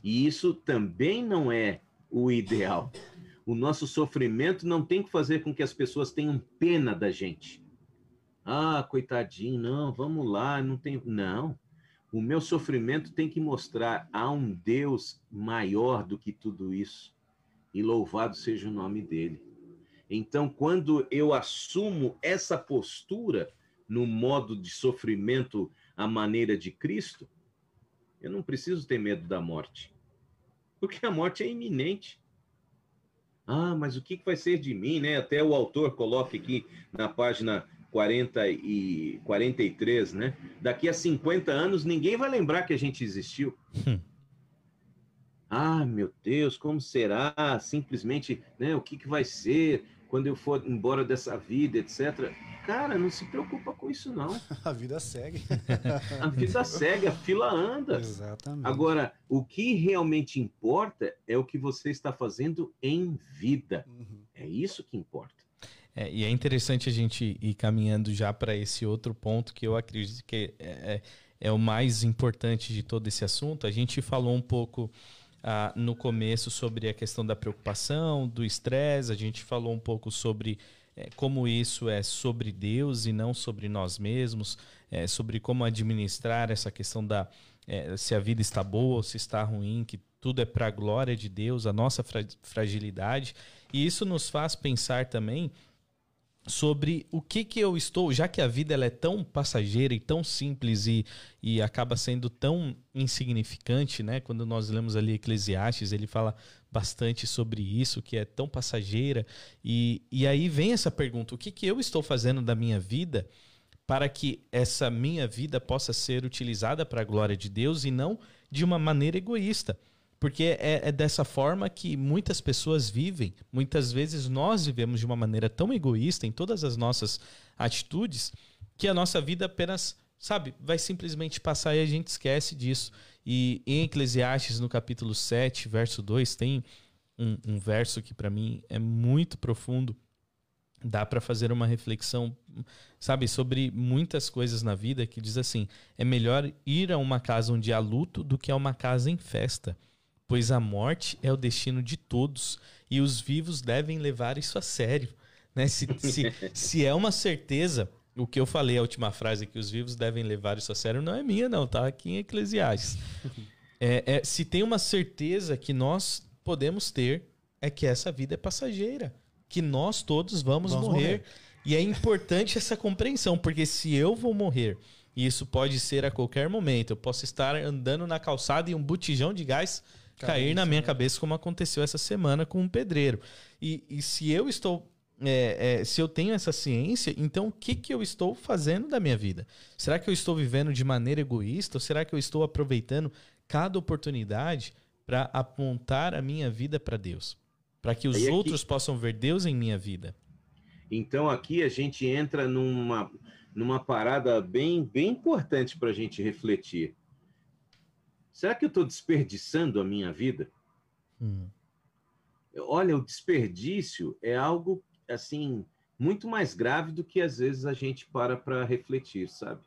E isso também não é o ideal. O nosso sofrimento não tem que fazer com que as pessoas tenham pena da gente. Ah, coitadinho, não, vamos lá, não tem. Não. O meu sofrimento tem que mostrar a um Deus maior do que tudo isso. E louvado seja o nome dele. Então, quando eu assumo essa postura no modo de sofrimento à maneira de Cristo, eu não preciso ter medo da morte porque a morte é iminente. Ah, mas o que vai ser de mim, né? Até o autor coloca aqui na página 40 e 43, né? Daqui a 50 anos ninguém vai lembrar que a gente existiu. Hum. Ah, meu Deus, como será? Simplesmente, né? O que, que vai ser quando eu for embora dessa vida, etc. Cara, não se preocupa com isso, não. a vida segue. a vida segue, a fila anda. Exatamente. Agora, o que realmente importa é o que você está fazendo em vida. Uhum. É isso que importa. É, e é interessante a gente ir caminhando já para esse outro ponto que eu acredito que é, é, é o mais importante de todo esse assunto. A gente falou um pouco ah, no começo sobre a questão da preocupação, do estresse, a gente falou um pouco sobre é, como isso é sobre Deus e não sobre nós mesmos, é, sobre como administrar essa questão da é, se a vida está boa ou se está ruim, que tudo é para a glória de Deus, a nossa fra fragilidade. E isso nos faz pensar também sobre o que que eu estou, já que a vida ela é tão passageira e tão simples e, e acaba sendo tão insignificante, né? Quando nós lemos ali Eclesiastes, ele fala bastante sobre isso, que é tão passageira. E, e aí vem essa pergunta: o que que eu estou fazendo da minha vida para que essa minha vida possa ser utilizada para a glória de Deus e não de uma maneira egoísta? Porque é, é, dessa forma que muitas pessoas vivem. Muitas vezes nós vivemos de uma maneira tão egoísta em todas as nossas atitudes que a nossa vida apenas, sabe, vai simplesmente passar e a gente esquece disso. E em Eclesiastes, no capítulo 7, verso 2, tem um, um verso que para mim é muito profundo. Dá para fazer uma reflexão, sabe, sobre muitas coisas na vida que diz assim: é melhor ir a uma casa onde há luto do que a uma casa em festa pois a morte é o destino de todos e os vivos devem levar isso a sério. Né? Se, se, se é uma certeza, o que eu falei, a última frase que os vivos devem levar isso a sério, não é minha, não, tá aqui em Eclesiastes. É, é, se tem uma certeza que nós podemos ter, é que essa vida é passageira, que nós todos vamos, vamos morrer. morrer. E é importante essa compreensão, porque se eu vou morrer, e isso pode ser a qualquer momento, eu posso estar andando na calçada e um botijão de gás cair na minha cabeça, como aconteceu essa semana com um pedreiro. E, e se eu estou. É, é, se eu tenho essa ciência, então o que, que eu estou fazendo da minha vida? Será que eu estou vivendo de maneira egoísta ou será que eu estou aproveitando cada oportunidade para apontar a minha vida para Deus? Para que os aqui... outros possam ver Deus em minha vida? Então aqui a gente entra numa, numa parada bem, bem importante para a gente refletir. Será que eu estou desperdiçando a minha vida? Hum. Olha, o desperdício é algo assim muito mais grave do que às vezes a gente para para refletir, sabe?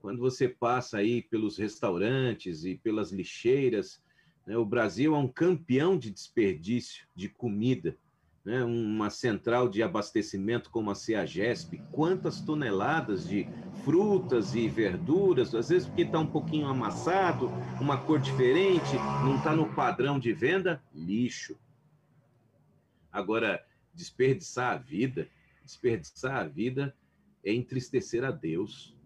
Quando você passa aí pelos restaurantes e pelas lixeiras, né, o Brasil é um campeão de desperdício de comida né, uma central de abastecimento como a CEAGESP, quantas toneladas de frutas e verduras, às vezes porque está um pouquinho amassado, uma cor diferente, não está no padrão de venda, lixo. Agora, desperdiçar a vida, desperdiçar a vida é entristecer a Deus.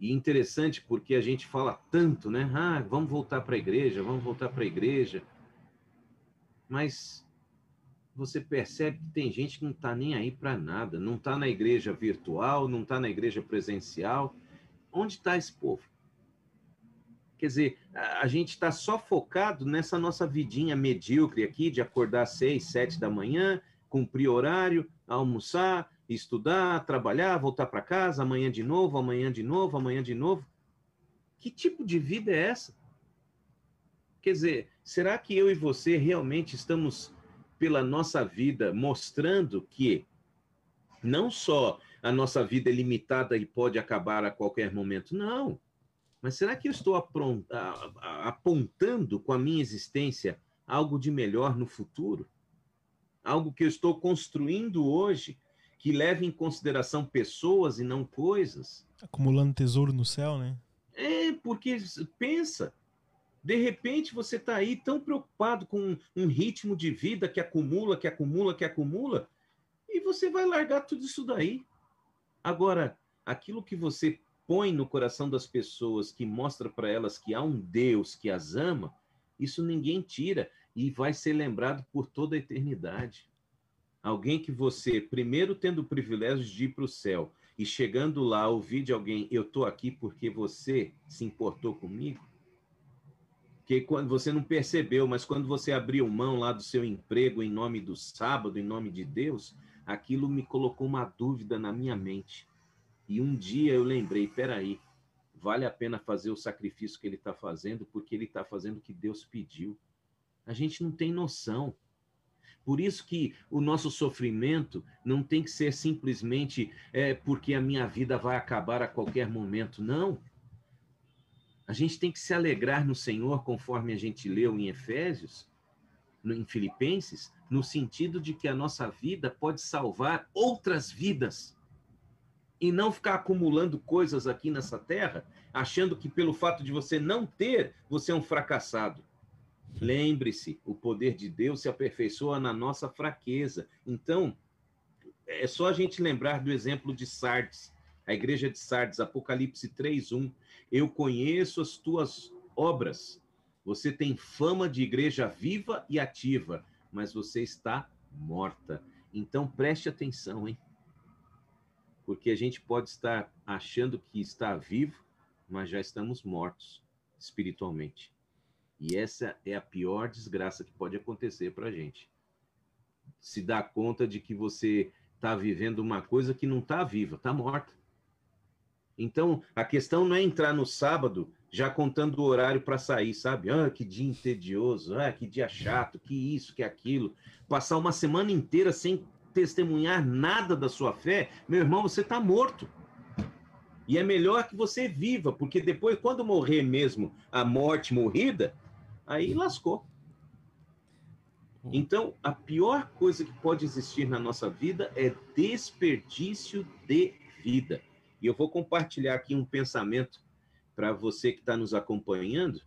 E interessante porque a gente fala tanto, né? Ah, vamos voltar para a igreja, vamos voltar para a igreja. Mas você percebe que tem gente que não está nem aí para nada, não está na igreja virtual, não está na igreja presencial. Onde está esse povo? Quer dizer, a gente está só focado nessa nossa vidinha medíocre aqui de acordar às seis, sete da manhã, cumprir horário, almoçar, estudar, trabalhar, voltar para casa, amanhã de novo, amanhã de novo, amanhã de novo. Que tipo de vida é essa? Quer dizer, será que eu e você realmente estamos pela nossa vida, mostrando que não só a nossa vida é limitada e pode acabar a qualquer momento, não. Mas será que eu estou apontando com a minha existência algo de melhor no futuro? Algo que eu estou construindo hoje, que leva em consideração pessoas e não coisas? Acumulando tesouro no céu, né? É, porque pensa, de repente você está aí tão preocupado com um ritmo de vida que acumula, que acumula, que acumula, e você vai largar tudo isso daí. Agora, aquilo que você põe no coração das pessoas, que mostra para elas que há um Deus que as ama, isso ninguém tira e vai ser lembrado por toda a eternidade. Alguém que você, primeiro tendo o privilégio de ir para o céu e chegando lá, ouvir de alguém, eu estou aqui porque você se importou comigo, que quando você não percebeu, mas quando você abriu mão lá do seu emprego em nome do sábado, em nome de Deus, aquilo me colocou uma dúvida na minha mente. E um dia eu lembrei, peraí, vale a pena fazer o sacrifício que ele está fazendo, porque ele está fazendo o que Deus pediu. A gente não tem noção. Por isso que o nosso sofrimento não tem que ser simplesmente é, porque a minha vida vai acabar a qualquer momento. Não. A gente tem que se alegrar no Senhor, conforme a gente leu em Efésios, em Filipenses, no sentido de que a nossa vida pode salvar outras vidas. E não ficar acumulando coisas aqui nessa terra, achando que pelo fato de você não ter, você é um fracassado. Lembre-se, o poder de Deus se aperfeiçoa na nossa fraqueza. Então, é só a gente lembrar do exemplo de Sardes, a igreja de Sardes, Apocalipse 3:1. Eu conheço as tuas obras. Você tem fama de igreja viva e ativa, mas você está morta. Então preste atenção, hein? Porque a gente pode estar achando que está vivo, mas já estamos mortos espiritualmente. E essa é a pior desgraça que pode acontecer para a gente. Se dar conta de que você está vivendo uma coisa que não está viva, está morta. Então, a questão não é entrar no sábado já contando o horário para sair, sabe? Ah, que dia entedioso, ah, que dia chato, que isso, que aquilo. Passar uma semana inteira sem testemunhar nada da sua fé, meu irmão, você está morto. E é melhor que você viva, porque depois, quando morrer mesmo, a morte morrida, aí lascou. Então, a pior coisa que pode existir na nossa vida é desperdício de vida. E eu vou compartilhar aqui um pensamento para você que está nos acompanhando.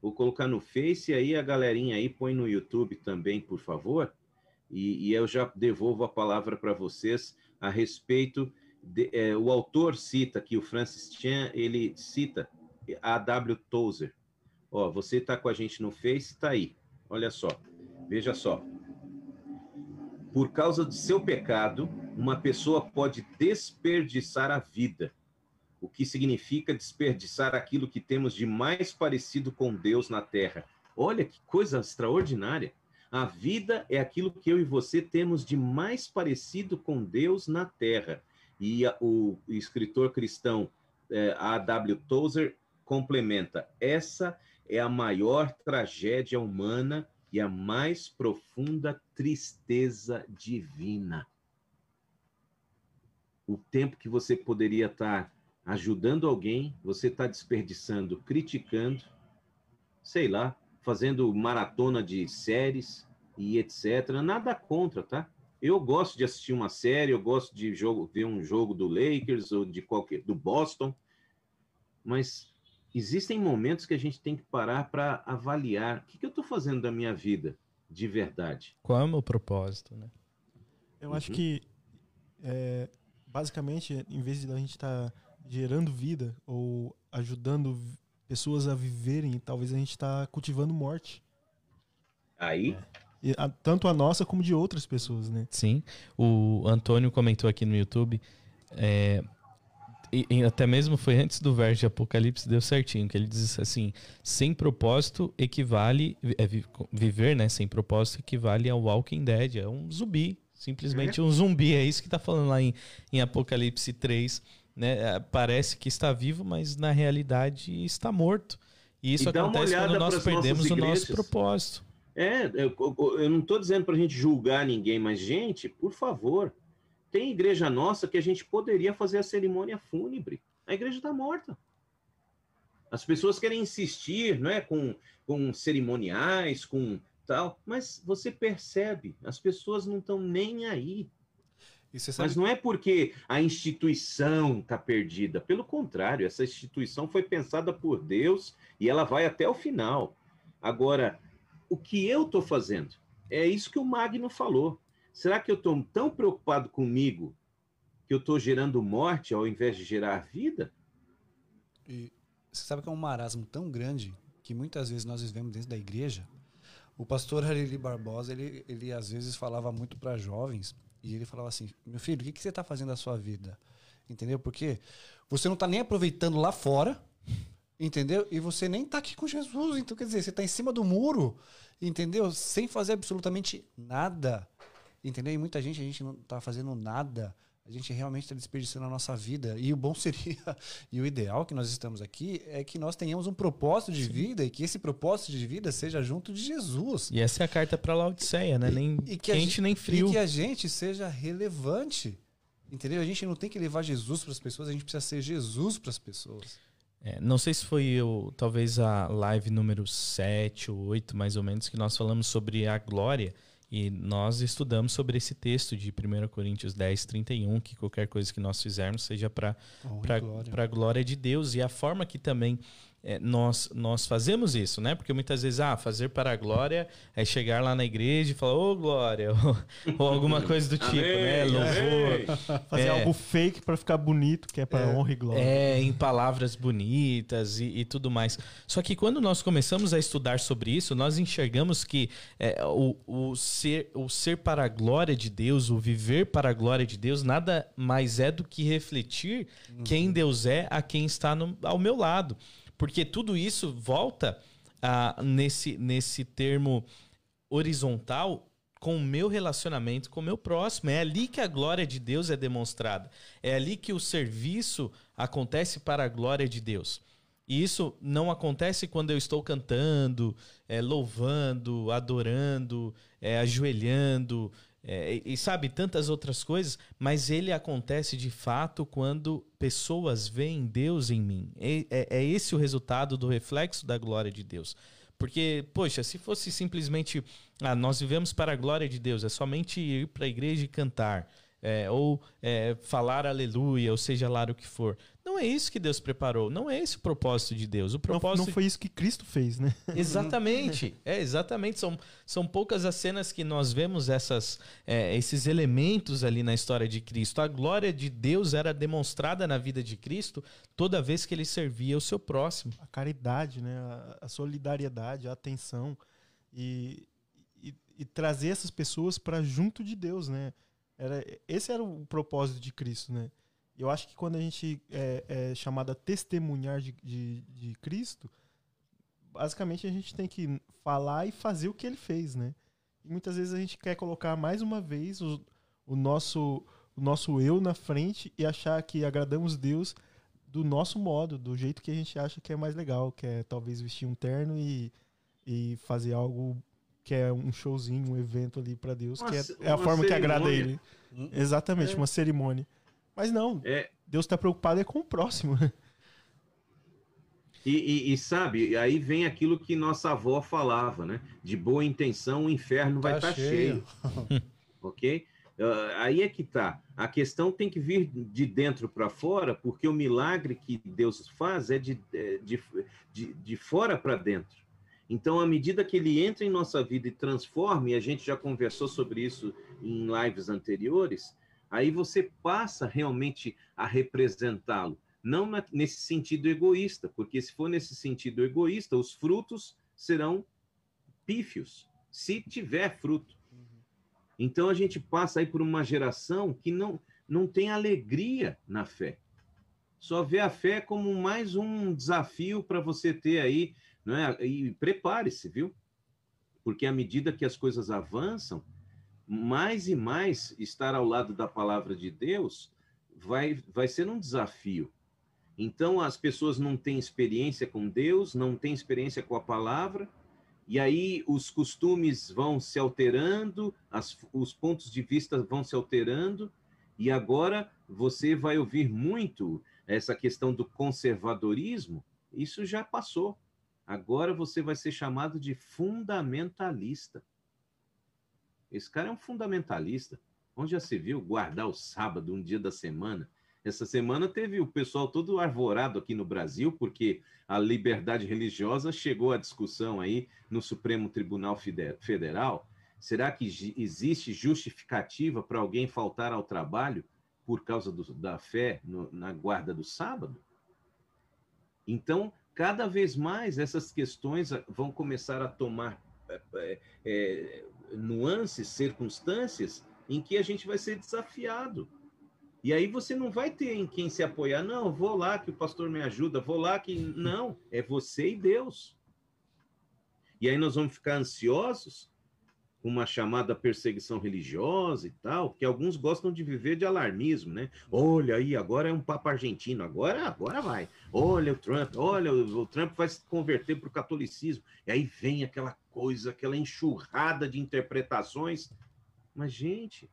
Vou colocar no Face aí a galerinha aí põe no YouTube também, por favor. E, e eu já devolvo a palavra para vocês a respeito. De, é, o autor cita aqui, o Francis Chan, ele cita a W. Tozer. Ó, você está com a gente no Face, está aí. Olha só, veja só. Por causa de seu pecado, uma pessoa pode desperdiçar a vida, o que significa desperdiçar aquilo que temos de mais parecido com Deus na terra. Olha que coisa extraordinária. A vida é aquilo que eu e você temos de mais parecido com Deus na terra. E a, o escritor cristão é, A.W. Tozer complementa: essa é a maior tragédia humana e a mais profunda tristeza divina. O tempo que você poderia estar ajudando alguém, você está desperdiçando, criticando, sei lá, fazendo maratona de séries e etc. Nada contra, tá? Eu gosto de assistir uma série, eu gosto de jogo, ver um jogo do Lakers ou de qualquer do Boston, mas existem momentos que a gente tem que parar para avaliar o que, que eu estou fazendo da minha vida de verdade. Qual é o meu propósito, né? Eu uhum. acho que, é, basicamente, em vez de a gente estar tá gerando vida ou ajudando pessoas a viverem, talvez a gente está cultivando morte. Aí. É. A, tanto a nossa como de outras pessoas, né? Sim. O Antônio comentou aqui no YouTube. É, e, e, até mesmo foi antes do verso de Apocalipse, deu certinho, que ele diz assim: sem propósito equivale. É, viver, né? Sem propósito equivale ao Walking Dead, é um zumbi. Simplesmente é. um zumbi, é isso que está falando lá em, em Apocalipse 3. Né? É, parece que está vivo, mas na realidade está morto. E isso e acontece quando nós perdemos o nosso propósito. É, eu, eu não estou dizendo para a gente julgar ninguém, mas, gente, por favor, tem igreja nossa que a gente poderia fazer a cerimônia fúnebre. A igreja está morta. As pessoas querem insistir, não é, com, com cerimoniais, com tal, mas você percebe, as pessoas não estão nem aí. Mas não é porque a instituição está perdida. Pelo contrário, essa instituição foi pensada por Deus e ela vai até o final. Agora, o que eu estou fazendo? É isso que o Magno falou. Será que eu estou tão preocupado comigo que eu estou gerando morte ao invés de gerar vida? E você sabe que é um marasmo tão grande que muitas vezes nós vivemos dentro da igreja. O pastor Hariri Barbosa, ele, ele às vezes falava muito para jovens e ele falava assim: Meu filho, o que, que você está fazendo da sua vida? Entendeu? Porque você não está nem aproveitando lá fora, entendeu? E você nem está aqui com Jesus. Então, quer dizer, você está em cima do muro, entendeu? Sem fazer absolutamente nada. Entendeu? E muita gente, a gente não está fazendo nada a gente realmente está desperdiçando a nossa vida. E o bom seria, e o ideal que nós estamos aqui, é que nós tenhamos um propósito de Sim. vida e que esse propósito de vida seja junto de Jesus. E essa é a carta para Laodiceia, né? Nem e, e que quente gente, nem frio. E que a gente seja relevante. Entendeu? A gente não tem que levar Jesus para as pessoas, a gente precisa ser Jesus para as pessoas. É, não sei se foi eu, talvez a live número 7 ou 8, mais ou menos, que nós falamos sobre a glória. E nós estudamos sobre esse texto de 1 Coríntios 10, 31, que qualquer coisa que nós fizermos seja para a glória de Deus. E a forma que também é, nós, nós fazemos isso, né? Porque muitas vezes, ah, fazer para a glória é chegar lá na igreja e falar, ô oh, glória, ou, ou, alguma coisa do tipo, né? amém, né? Louvor. Fazer é, algo fake para ficar bonito, que é para é, honra e glória. É, em palavras bonitas e, e, tudo mais. Só que quando nós começamos a estudar sobre isso, nós enxergamos que é, o, o, ser, o ser para a glória de Deus, o viver para a glória de Deus, nada mais é do que refletir uhum. quem Deus é a quem está no, ao meu lado. Porque tudo isso volta ah, nesse, nesse termo horizontal com o meu relacionamento com o meu próximo. É ali que a glória de Deus é demonstrada. É ali que o serviço acontece para a glória de Deus. E isso não acontece quando eu estou cantando, é, louvando, adorando, é, ajoelhando, é, e, sabe, tantas outras coisas, mas ele acontece de fato quando pessoas veem Deus em mim. É, é, é, esse o resultado do reflexo da glória de Deus. Porque, poxa, se fosse simplesmente, ah, nós vivemos para a glória de Deus, é somente ir para a igreja e cantar, é, ou é, falar aleluia, ou seja lá o que for. Não é isso que Deus preparou. Não é esse o propósito de Deus. O propósito não, não foi isso que Cristo fez, né? Exatamente. é exatamente. São, são poucas as cenas que nós vemos essas, é, esses elementos ali na história de Cristo. A glória de Deus era demonstrada na vida de Cristo toda vez que ele servia o seu próximo. A caridade, né? A, a solidariedade, a atenção e, e, e trazer essas pessoas para junto de Deus, né? Era, esse era o propósito de Cristo, né? Eu acho que quando a gente é, é chamado a testemunhar de, de, de, Cristo, basicamente a gente tem que falar e fazer o que ele fez, né? E muitas vezes a gente quer colocar mais uma vez o, o, nosso, o nosso eu na frente e achar que agradamos Deus do nosso modo, do jeito que a gente acha que é mais legal, que é talvez vestir um terno e, e fazer algo que é um showzinho, um evento ali para Deus, uma, que é, é a forma cerimônia. que agrada ele. Hum, Exatamente, é. uma cerimônia. Mas não, é... Deus está preocupado é com o próximo. E, e, e, sabe, aí vem aquilo que nossa avó falava, né? De boa intenção, o inferno vai estar tá, tá cheio. cheio. ok? Uh, aí é que tá. A questão tem que vir de dentro para fora, porque o milagre que Deus faz é de, é, de, de, de fora para dentro. Então, à medida que ele entra em nossa vida e transforma, e a gente já conversou sobre isso em lives anteriores, aí você passa realmente a representá-lo. Não na, nesse sentido egoísta, porque se for nesse sentido egoísta, os frutos serão pífios, se tiver fruto. Então a gente passa aí por uma geração que não, não tem alegria na fé. Só vê a fé como mais um desafio para você ter aí, não é? E prepare-se, viu? Porque à medida que as coisas avançam, mais e mais estar ao lado da palavra de Deus vai, vai ser um desafio. Então, as pessoas não têm experiência com Deus, não têm experiência com a palavra, e aí os costumes vão se alterando, as, os pontos de vista vão se alterando, e agora você vai ouvir muito essa questão do conservadorismo, isso já passou. Agora você vai ser chamado de fundamentalista. Esse cara é um fundamentalista. Onde já se viu guardar o sábado, um dia da semana? Essa semana teve o pessoal todo arvorado aqui no Brasil, porque a liberdade religiosa chegou à discussão aí no Supremo Tribunal Federal. Será que existe justificativa para alguém faltar ao trabalho por causa do, da fé no, na guarda do sábado? Então, cada vez mais essas questões vão começar a tomar é, é, nuances, circunstâncias em que a gente vai ser desafiado. E aí você não vai ter em quem se apoiar. Não, vou lá que o pastor me ajuda, vou lá que. Não, é você e Deus. E aí nós vamos ficar ansiosos uma chamada perseguição religiosa e tal, que alguns gostam de viver de alarmismo, né? Olha aí, agora é um papa argentino, agora, agora vai. Olha o Trump, olha, o, o Trump vai se converter para o catolicismo. E aí vem aquela coisa, aquela enxurrada de interpretações. Mas, gente,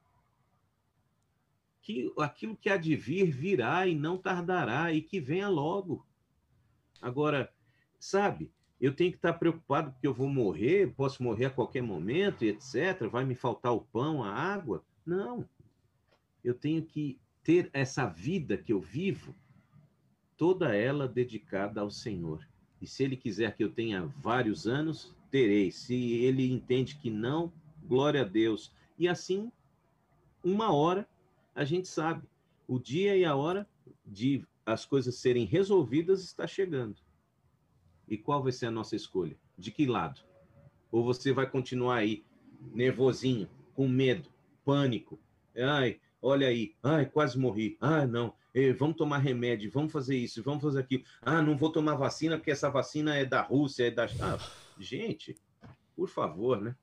que aquilo que há de vir virá e não tardará, e que venha logo. Agora, sabe, eu tenho que estar preocupado porque eu vou morrer, posso morrer a qualquer momento, e etc. Vai me faltar o pão, a água? Não. Eu tenho que ter essa vida que eu vivo, toda ela dedicada ao Senhor. E se Ele quiser que eu tenha vários anos, terei. Se Ele entende que não, glória a Deus. E assim, uma hora, a gente sabe. O dia e a hora de as coisas serem resolvidas está chegando. E qual vai ser a nossa escolha? De que lado? Ou você vai continuar aí nervosinho, com medo, pânico? Ai, olha aí, ai, quase morri. Ah, não, vamos tomar remédio, vamos fazer isso, vamos fazer aquilo. Ah, não vou tomar vacina porque essa vacina é da Rússia, é da. Ah, gente, por favor, né?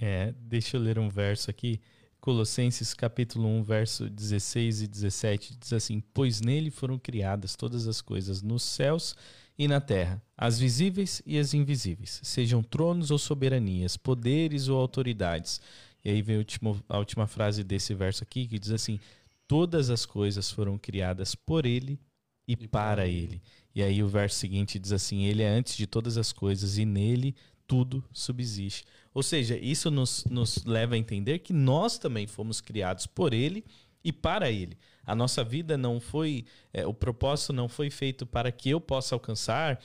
É, deixa eu ler um verso aqui. Colossenses capítulo 1, verso 16 e 17 diz assim: Pois nele foram criadas todas as coisas nos céus e na terra, as visíveis e as invisíveis, sejam tronos ou soberanias, poderes ou autoridades. E aí vem a última, a última frase desse verso aqui, que diz assim: Todas as coisas foram criadas por ele e, e para ele. E aí o verso seguinte diz assim: Ele é antes de todas as coisas e nele tudo subsiste. Ou seja, isso nos, nos leva a entender que nós também fomos criados por ele e para ele. A nossa vida não foi, é, o propósito não foi feito para que eu possa alcançar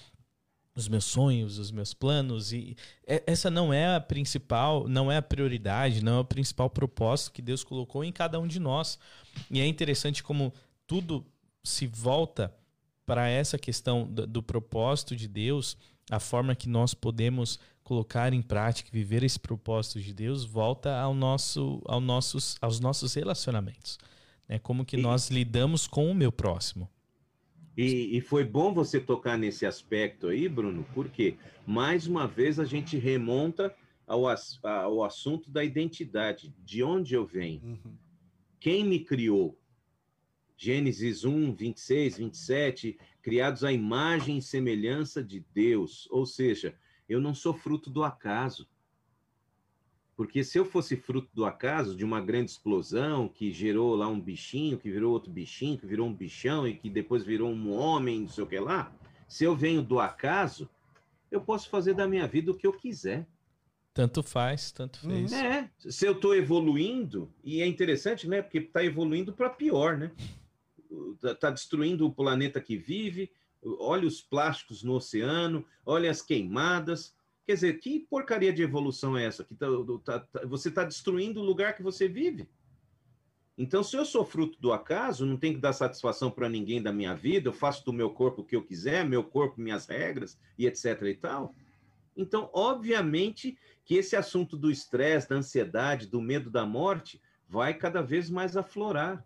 os meus sonhos, os meus planos e essa não é a principal, não é a prioridade, não é o principal propósito que Deus colocou em cada um de nós. E é interessante como tudo se volta para essa questão do, do propósito de Deus, a forma que nós podemos colocar em prática, viver esse propósito de Deus, volta ao nosso, ao nossos, aos nossos relacionamentos. Né? Como que e, nós lidamos com o meu próximo. E, e, foi bom você tocar nesse aspecto aí, Bruno, porque, mais uma vez, a gente remonta ao, ao assunto da identidade, de onde eu venho. Uhum. Quem me criou? Gênesis 1, 26, 27, criados à imagem e semelhança de Deus. Ou seja, eu não sou fruto do acaso. Porque se eu fosse fruto do acaso, de uma grande explosão que gerou lá um bichinho, que virou outro bichinho, que virou um bichão e que depois virou um homem, não sei o que lá, se eu venho do acaso, eu posso fazer da minha vida o que eu quiser. Tanto faz, tanto fez. É, se eu estou evoluindo, e é interessante, né? Porque está evoluindo para pior, né? Está tá destruindo o planeta que vive, olha os plásticos no oceano, olha as queimadas. Quer dizer, que porcaria de evolução é essa? Que tá, tá, tá, você está destruindo o lugar que você vive. Então, se eu sou fruto do acaso, não tenho que dar satisfação para ninguém da minha vida, eu faço do meu corpo o que eu quiser, meu corpo, minhas regras e etc e tal. Então, obviamente que esse assunto do estresse, da ansiedade, do medo da morte vai cada vez mais aflorar.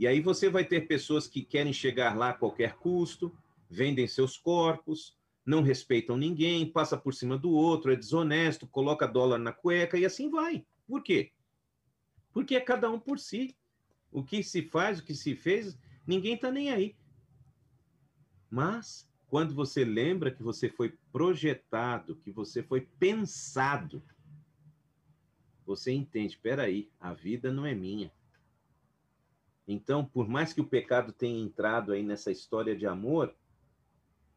E aí você vai ter pessoas que querem chegar lá a qualquer custo, vendem seus corpos, não respeitam ninguém, passa por cima do outro, é desonesto, coloca dólar na cueca e assim vai. Por quê? Porque é cada um por si. O que se faz, o que se fez, ninguém está nem aí. Mas quando você lembra que você foi projetado, que você foi pensado, você entende, espera aí, a vida não é minha. Então, por mais que o pecado tenha entrado aí nessa história de amor,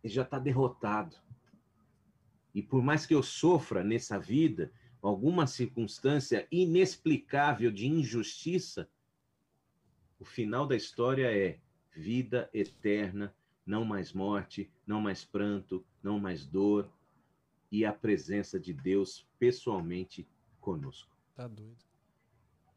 ele já está derrotado. E por mais que eu sofra nessa vida alguma circunstância inexplicável de injustiça, o final da história é vida eterna, não mais morte, não mais pranto, não mais dor e a presença de Deus pessoalmente conosco. Tá doido.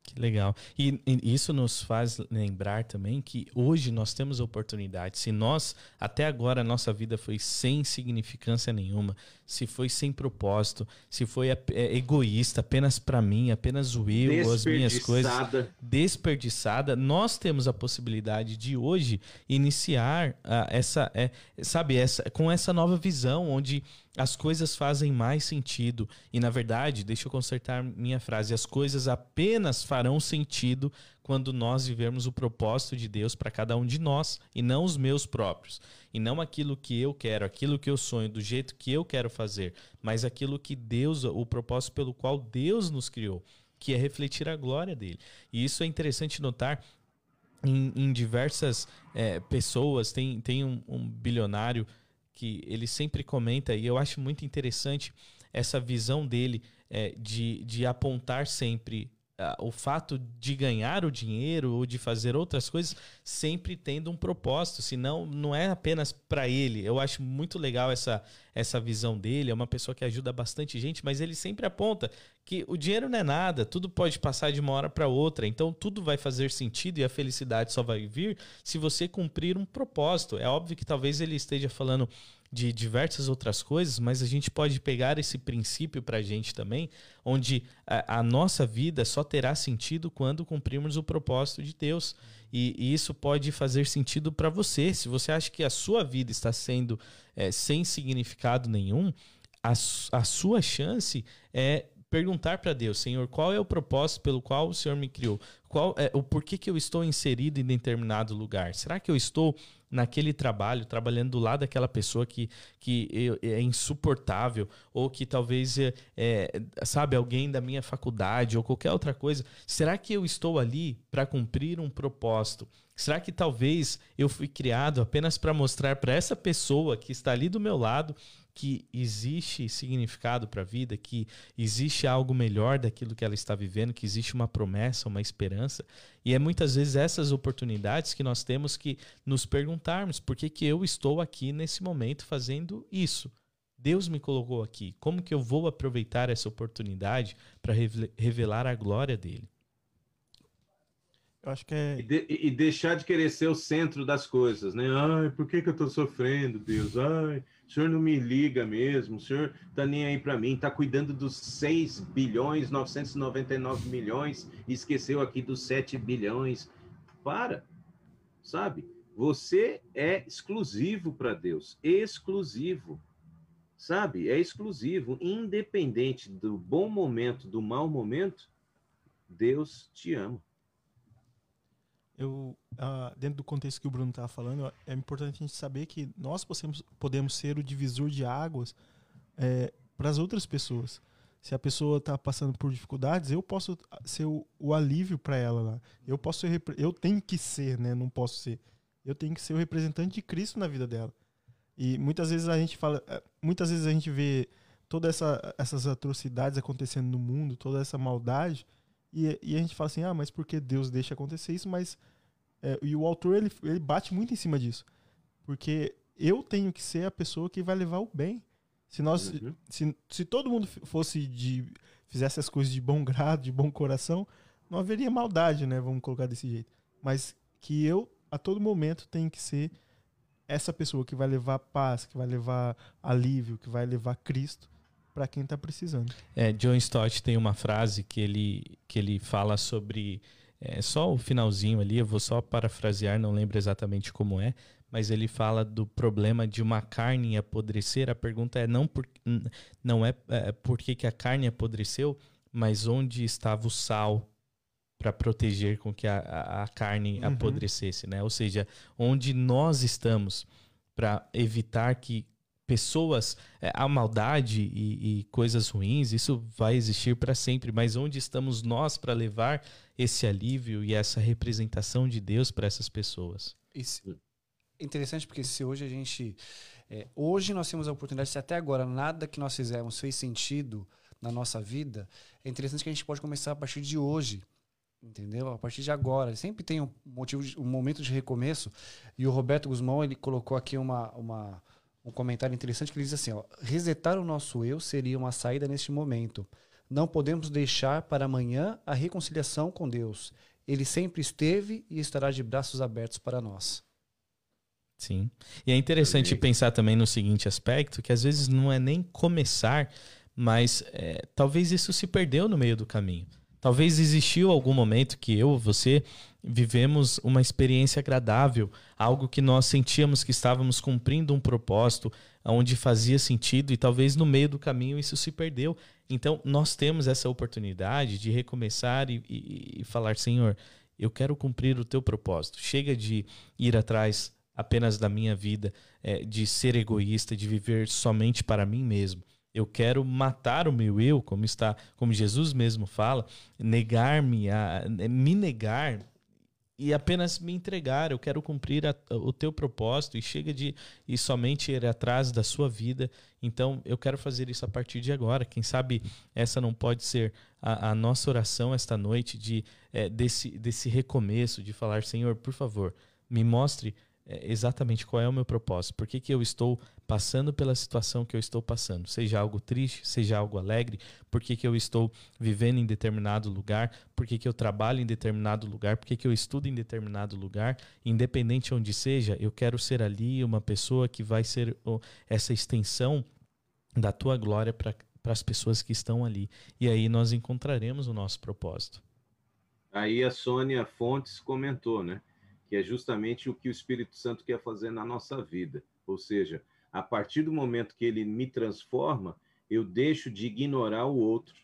Que legal. E, e, isso nos faz lembrar também que hoje nós temos oportunidade. Se nós, até agora, a nossa vida foi sem significância nenhuma, se foi sem propósito, se foi é, egoísta, apenas para mim, apenas o eu, as minhas coisas, desperdiçada, nós temos a possibilidade de hoje iniciar uh, essa, é, sabe, essa, com essa nova visão, onde as coisas fazem mais sentido. E, na verdade, deixa eu consertar minha frase: as coisas apenas farão sentido quando nós vivermos o propósito de Deus para cada um de nós e não os meus próprios. E não aquilo que eu quero, aquilo que eu sonho, do jeito que eu quero fazer, mas aquilo que Deus, o propósito pelo qual Deus nos criou, que é refletir a glória dele. E isso é interessante notar. Em, em diversas é, pessoas, tem, tem um, um bilionário que ele sempre comenta, e eu acho muito interessante essa visão dele é, de, de apontar sempre o fato de ganhar o dinheiro ou de fazer outras coisas sempre tendo um propósito, senão não é apenas para ele. Eu acho muito legal essa, essa visão dele, é uma pessoa que ajuda bastante gente, mas ele sempre aponta que o dinheiro não é nada, tudo pode passar de uma hora para outra, então tudo vai fazer sentido e a felicidade só vai vir se você cumprir um propósito. É óbvio que talvez ele esteja falando de diversas outras coisas, mas a gente pode pegar esse princípio para a gente também, onde a, a, nossa vida só terá sentido quando cumprirmos o propósito de Deus. E, e isso pode fazer sentido para você. Se você acha que a sua vida está sendo é, sem significado nenhum, a, a sua chance é perguntar para Deus, Senhor, qual é o propósito pelo qual o Senhor me criou? Qual é o porquê que eu estou inserido em determinado lugar? Será que eu estou naquele trabalho, trabalhando do lado daquela pessoa que, que é insuportável, ou que talvez, é, é, sabe, alguém da minha faculdade ou qualquer outra coisa, será que eu estou ali para cumprir um propósito? Será que talvez eu fui criado apenas para mostrar para essa pessoa que está ali do meu lado que existe significado para a vida, que existe algo melhor daquilo que ela está vivendo, que existe uma promessa, uma esperança. E é muitas vezes essas oportunidades que nós temos que nos perguntarmos: por que, que eu estou aqui nesse momento fazendo isso? Deus me colocou aqui. Como que eu vou aproveitar essa oportunidade para revelar a glória dele? Eu acho que é... E, de, e, deixar de querer ser o centro das coisas, né? Ai, por que, que eu estou sofrendo, Deus? Ai, o senhor não me liga mesmo, o senhor tá nem aí para mim, tá cuidando dos 6 bilhões, 999 milhões e esqueceu aqui dos 7 bilhões. Para, sabe? Você é exclusivo para Deus, exclusivo. Sabe? É exclusivo, independente do bom momento, do mau momento, Deus te ama eu, uh, dentro do contexto que o Bruno estava falando, é importante a gente saber que nós podemos, podemos ser o divisor de águas é, para as outras pessoas. Se a pessoa está passando por dificuldades, eu posso ser o, o alívio para ela lá. Eu posso ser, eu tenho que ser, né? Não posso ser. Eu tenho que ser o representante de Cristo na vida dela. E muitas vezes a gente fala, é, muitas vezes a gente vê todas essa, essas atrocidades acontecendo no mundo, toda essa maldade, e, e a gente fala assim, ah, mas porque Deus deixa acontecer isso? Mas é, e o autor ele, ele bate muito em cima disso, porque eu tenho que ser a pessoa que vai levar o bem. Se nós, uhum. se, se todo mundo fosse de fizesse as coisas de bom grado, de bom coração, não haveria maldade, né? Vamos colocar desse jeito. Mas que eu a todo momento tenho que ser essa pessoa que vai levar paz, que vai levar alívio, que vai levar Cristo para quem está precisando. É, John Stott tem uma frase que ele, que ele fala sobre é, só o finalzinho ali, eu vou só parafrasear, não lembro exatamente como é, mas ele fala do problema de uma carne apodrecer. A pergunta é não por, não é, é por que, que a carne apodreceu, mas onde estava o sal para proteger com que a, a, a carne uhum. apodrecesse, né? Ou seja, onde nós estamos para evitar que pessoas, é, a maldade e, e, coisas ruins, isso vai existir para sempre, mas onde estamos nós para levar esse alívio e essa representação de Deus para essas pessoas? Isso é interessante porque se hoje a gente. É, hoje nós temos a oportunidade, se até agora nada que nós fizemos fez sentido na nossa vida, é interessante que a gente pode começar a partir de hoje entendeu? A partir de agora, sempre tem um motivo, de, um momento de recomeço. E o Roberto Guzmão ele colocou aqui uma, uma um comentário interessante que ele diz assim: ó, resetar o nosso eu seria uma saída neste momento. Não podemos deixar para amanhã a reconciliação com Deus. Ele sempre esteve e estará de braços abertos para nós. Sim. E é interessante pensar também no seguinte aspecto, que às vezes não é nem começar, mas é, talvez isso se perdeu no meio do caminho. Talvez existiu algum momento que eu, você, vivemos uma experiência agradável, algo que nós sentíamos que estávamos cumprindo um propósito, onde fazia sentido e talvez no meio do caminho isso se perdeu. Então, nós temos essa oportunidade de recomeçar e, e, e falar: Senhor, eu quero cumprir o teu propósito. Chega de ir atrás apenas da minha vida, é, de ser egoísta, de viver somente para mim mesmo. Eu quero matar o meu eu, como está, como Jesus mesmo fala, negar-me, me negar e apenas me entregar. Eu quero cumprir a, o teu propósito e chega de ir somente ir atrás da sua vida. Então, eu quero fazer isso a partir de agora. Quem sabe essa não pode ser a, a nossa oração esta noite de é, desse, desse recomeço, de falar, Senhor, por favor, me mostre é, exatamente qual é o meu propósito, por que, que eu estou passando pela situação que eu estou passando, seja algo triste, seja algo alegre, por que, que eu estou vivendo em determinado lugar, por que, que eu trabalho em determinado lugar, por que, que eu estudo em determinado lugar, independente onde seja, eu quero ser ali uma pessoa que vai ser essa extensão da tua glória para as pessoas que estão ali. E aí nós encontraremos o nosso propósito. Aí a Sônia Fontes comentou, né? Que é justamente o que o Espírito Santo quer fazer na nossa vida. Ou seja, a partir do momento que ele me transforma, eu deixo de ignorar o outro.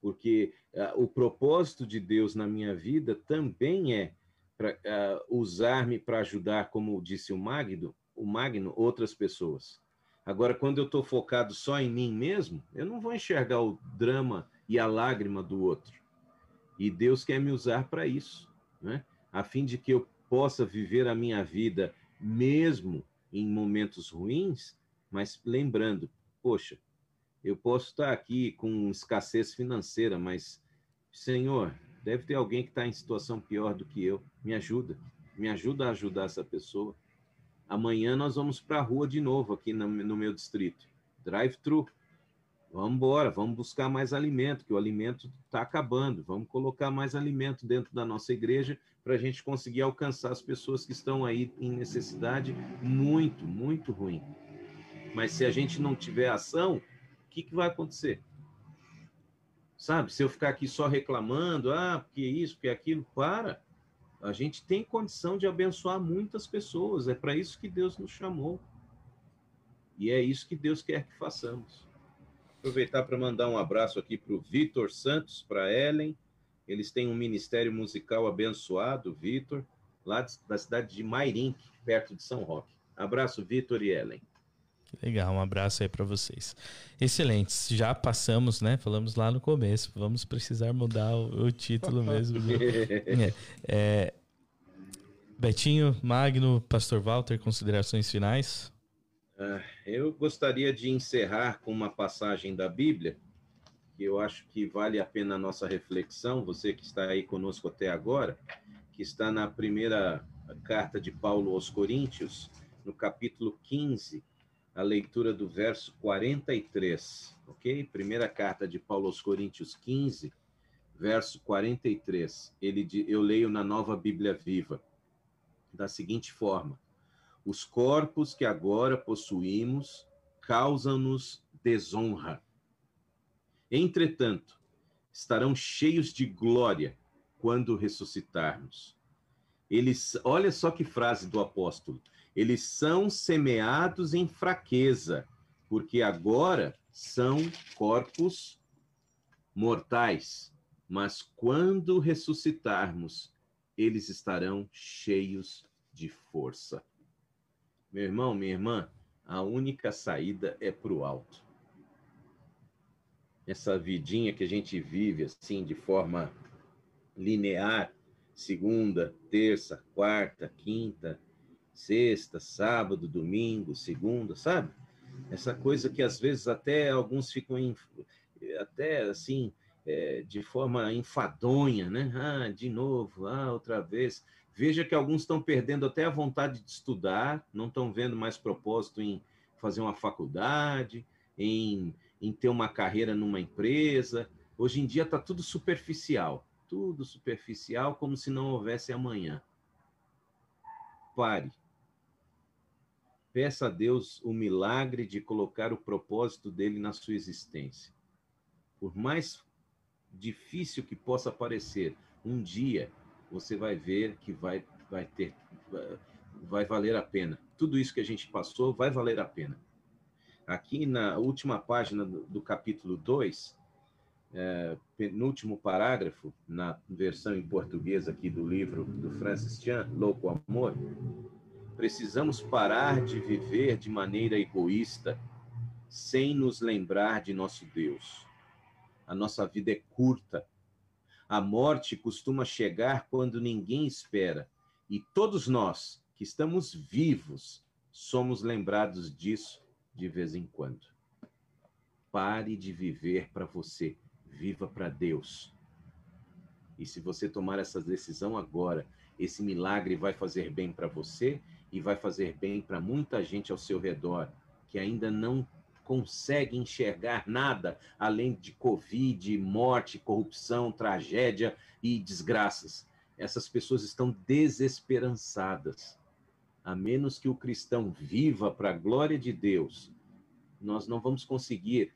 Porque uh, o propósito de Deus na minha vida também é uh, usar-me para ajudar, como disse o Magno, o Magno, outras pessoas. Agora, quando eu estou focado só em mim mesmo, eu não vou enxergar o drama e a lágrima do outro. E Deus quer me usar para isso. Né? A fim de que eu possa viver a minha vida mesmo em momentos ruins, mas lembrando, poxa, eu posso estar aqui com escassez financeira, mas Senhor, deve ter alguém que está em situação pior do que eu. Me ajuda, me ajuda a ajudar essa pessoa. Amanhã nós vamos para a rua de novo aqui no, no meu distrito. Drive-thru. Vamos embora, vamos buscar mais alimento, que o alimento está acabando. Vamos colocar mais alimento dentro da nossa igreja para a gente conseguir alcançar as pessoas que estão aí em necessidade muito, muito ruim. Mas se a gente não tiver ação, o que, que vai acontecer? Sabe, se eu ficar aqui só reclamando, ah, porque isso, porque aquilo, para. A gente tem condição de abençoar muitas pessoas, é para isso que Deus nos chamou. E é isso que Deus quer que façamos. Aproveitar para mandar um abraço aqui para o Vitor Santos, para Ellen, eles têm um ministério musical abençoado, Vitor, lá da cidade de Mairink, perto de São Roque. Abraço, Vitor e Ellen. Que legal, um abraço aí para vocês. Excelentes, já passamos, né? Falamos lá no começo, vamos precisar mudar o, o título mesmo. é, é, Betinho, Magno, Pastor Walter, considerações finais? Uh, eu gostaria de encerrar com uma passagem da Bíblia que eu acho que vale a pena a nossa reflexão, você que está aí conosco até agora, que está na primeira carta de Paulo aos Coríntios, no capítulo 15, a leitura do verso 43, ok? Primeira carta de Paulo aos Coríntios 15, verso 43. Ele, eu leio na nova Bíblia Viva, da seguinte forma: Os corpos que agora possuímos causam-nos desonra Entretanto, estarão cheios de glória quando ressuscitarmos. Eles, olha só que frase do apóstolo. Eles são semeados em fraqueza, porque agora são corpos mortais, mas quando ressuscitarmos, eles estarão cheios de força. Meu irmão, minha irmã, a única saída é para o alto essa vidinha que a gente vive assim de forma linear, segunda, terça, quarta, quinta, sexta, sábado, domingo, segunda, sabe? Essa coisa que às vezes até alguns ficam em, até assim é, de forma enfadonha, né? Ah, de novo, ah, outra vez. Veja que alguns estão perdendo até a vontade de estudar, não estão vendo mais propósito em fazer uma faculdade, em em ter uma carreira numa empresa. Hoje em dia está tudo superficial, tudo superficial, como se não houvesse amanhã. Pare. Peça a Deus o milagre de colocar o propósito dele na sua existência. Por mais difícil que possa parecer, um dia você vai ver que vai, vai ter, vai valer a pena. Tudo isso que a gente passou vai valer a pena. Aqui na última página do, capítulo 2, é, penúltimo parágrafo, na versão em português aqui do livro do Francis Chan, Louco Amor, precisamos parar de viver de maneira egoísta, sem nos lembrar de nosso Deus. A nossa vida é curta. A morte costuma chegar quando ninguém espera. E todos nós que estamos vivos somos lembrados disso de vez em quando. Pare de viver para você viva para Deus. E se você tomar essa decisão agora, esse milagre vai fazer bem para você e vai fazer bem para muita gente ao seu redor que ainda não consegue enxergar nada além de Covid, morte, corrupção, tragédia e desgraças. Essas pessoas estão desesperançadas. A menos que o cristão viva para a glória de Deus, nós não vamos conseguir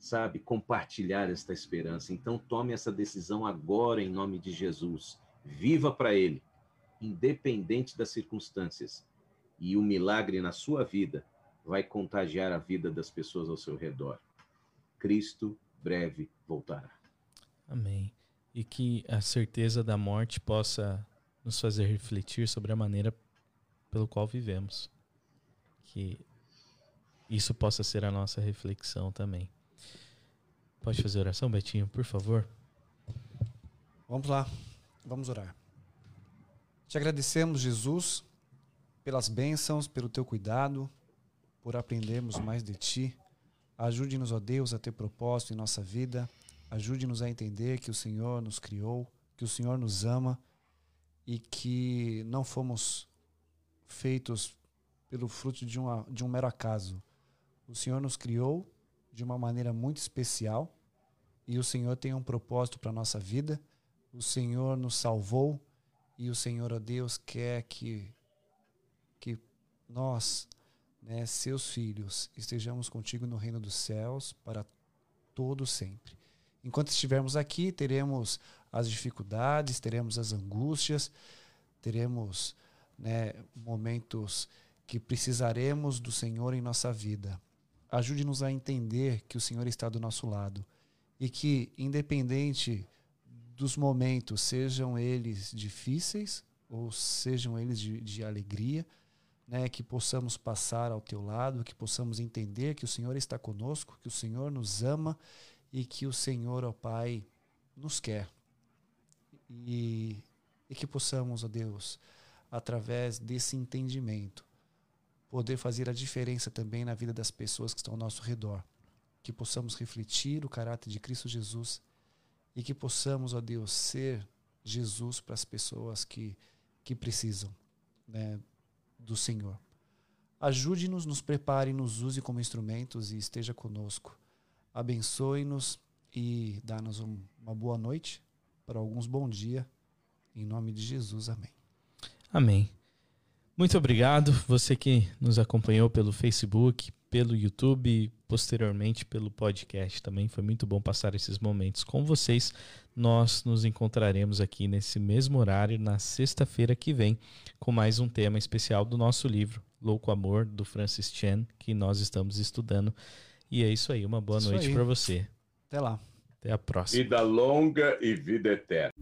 sabe, compartilhar esta esperança. Então, tome essa decisão agora em nome de Jesus. Viva para Ele, independente das circunstâncias. E o milagre na sua vida vai contagiar a vida das pessoas ao seu redor. Cristo breve voltará. Amém. E que a certeza da morte possa nos fazer refletir sobre a maneira pelo qual vivemos. Que isso possa ser a nossa reflexão também. Pode fazer oração, Betinho, por favor? Vamos lá, vamos orar. Te agradecemos, Jesus, pelas bênçãos, pelo teu cuidado, por aprendermos mais de ti. Ajude-nos, ó Deus, a ter propósito em nossa vida. Ajude-nos a entender que o Senhor nos criou, que o Senhor nos ama e que não fomos feitos pelo fruto de, uma, de um mero acaso. O Senhor nos criou de uma maneira muito especial e o Senhor tem um propósito para a nossa vida. O Senhor nos salvou e o Senhor, ó Deus, quer que, que nós, né, seus filhos, estejamos contigo no reino dos céus para todo sempre. Enquanto estivermos aqui, teremos as dificuldades, teremos as angústias, teremos né, momentos que precisaremos do Senhor em nossa vida. Ajude-nos a entender que o Senhor está do nosso lado e que, independente dos momentos, sejam eles difíceis ou sejam eles de, de alegria, né, que possamos passar ao teu lado, que possamos entender que o Senhor está conosco, que o Senhor nos ama e que o Senhor, ó Pai, nos quer. E, e que possamos, ó Deus, através desse entendimento, poder fazer a diferença também na vida das pessoas que estão ao nosso redor que possamos refletir o caráter de Cristo Jesus e que possamos, ó Deus, ser Jesus para as pessoas que, que precisam né, do Senhor. Ajude-nos, nos prepare, nos use como instrumentos e esteja conosco. Abençoe-nos e dá-nos um, uma boa noite, para alguns bom dia. Em nome de Jesus, amém. Amém. Muito obrigado, você que nos acompanhou pelo Facebook, pelo YouTube e posteriormente pelo podcast também. Foi muito bom passar esses momentos com vocês. Nós nos encontraremos aqui nesse mesmo horário na sexta-feira que vem com mais um tema especial do nosso livro Louco Amor do Francis Chan, que nós estamos estudando. E é isso aí, uma boa isso noite para você. Até lá. Até a próxima. Vida longa e vida eterna.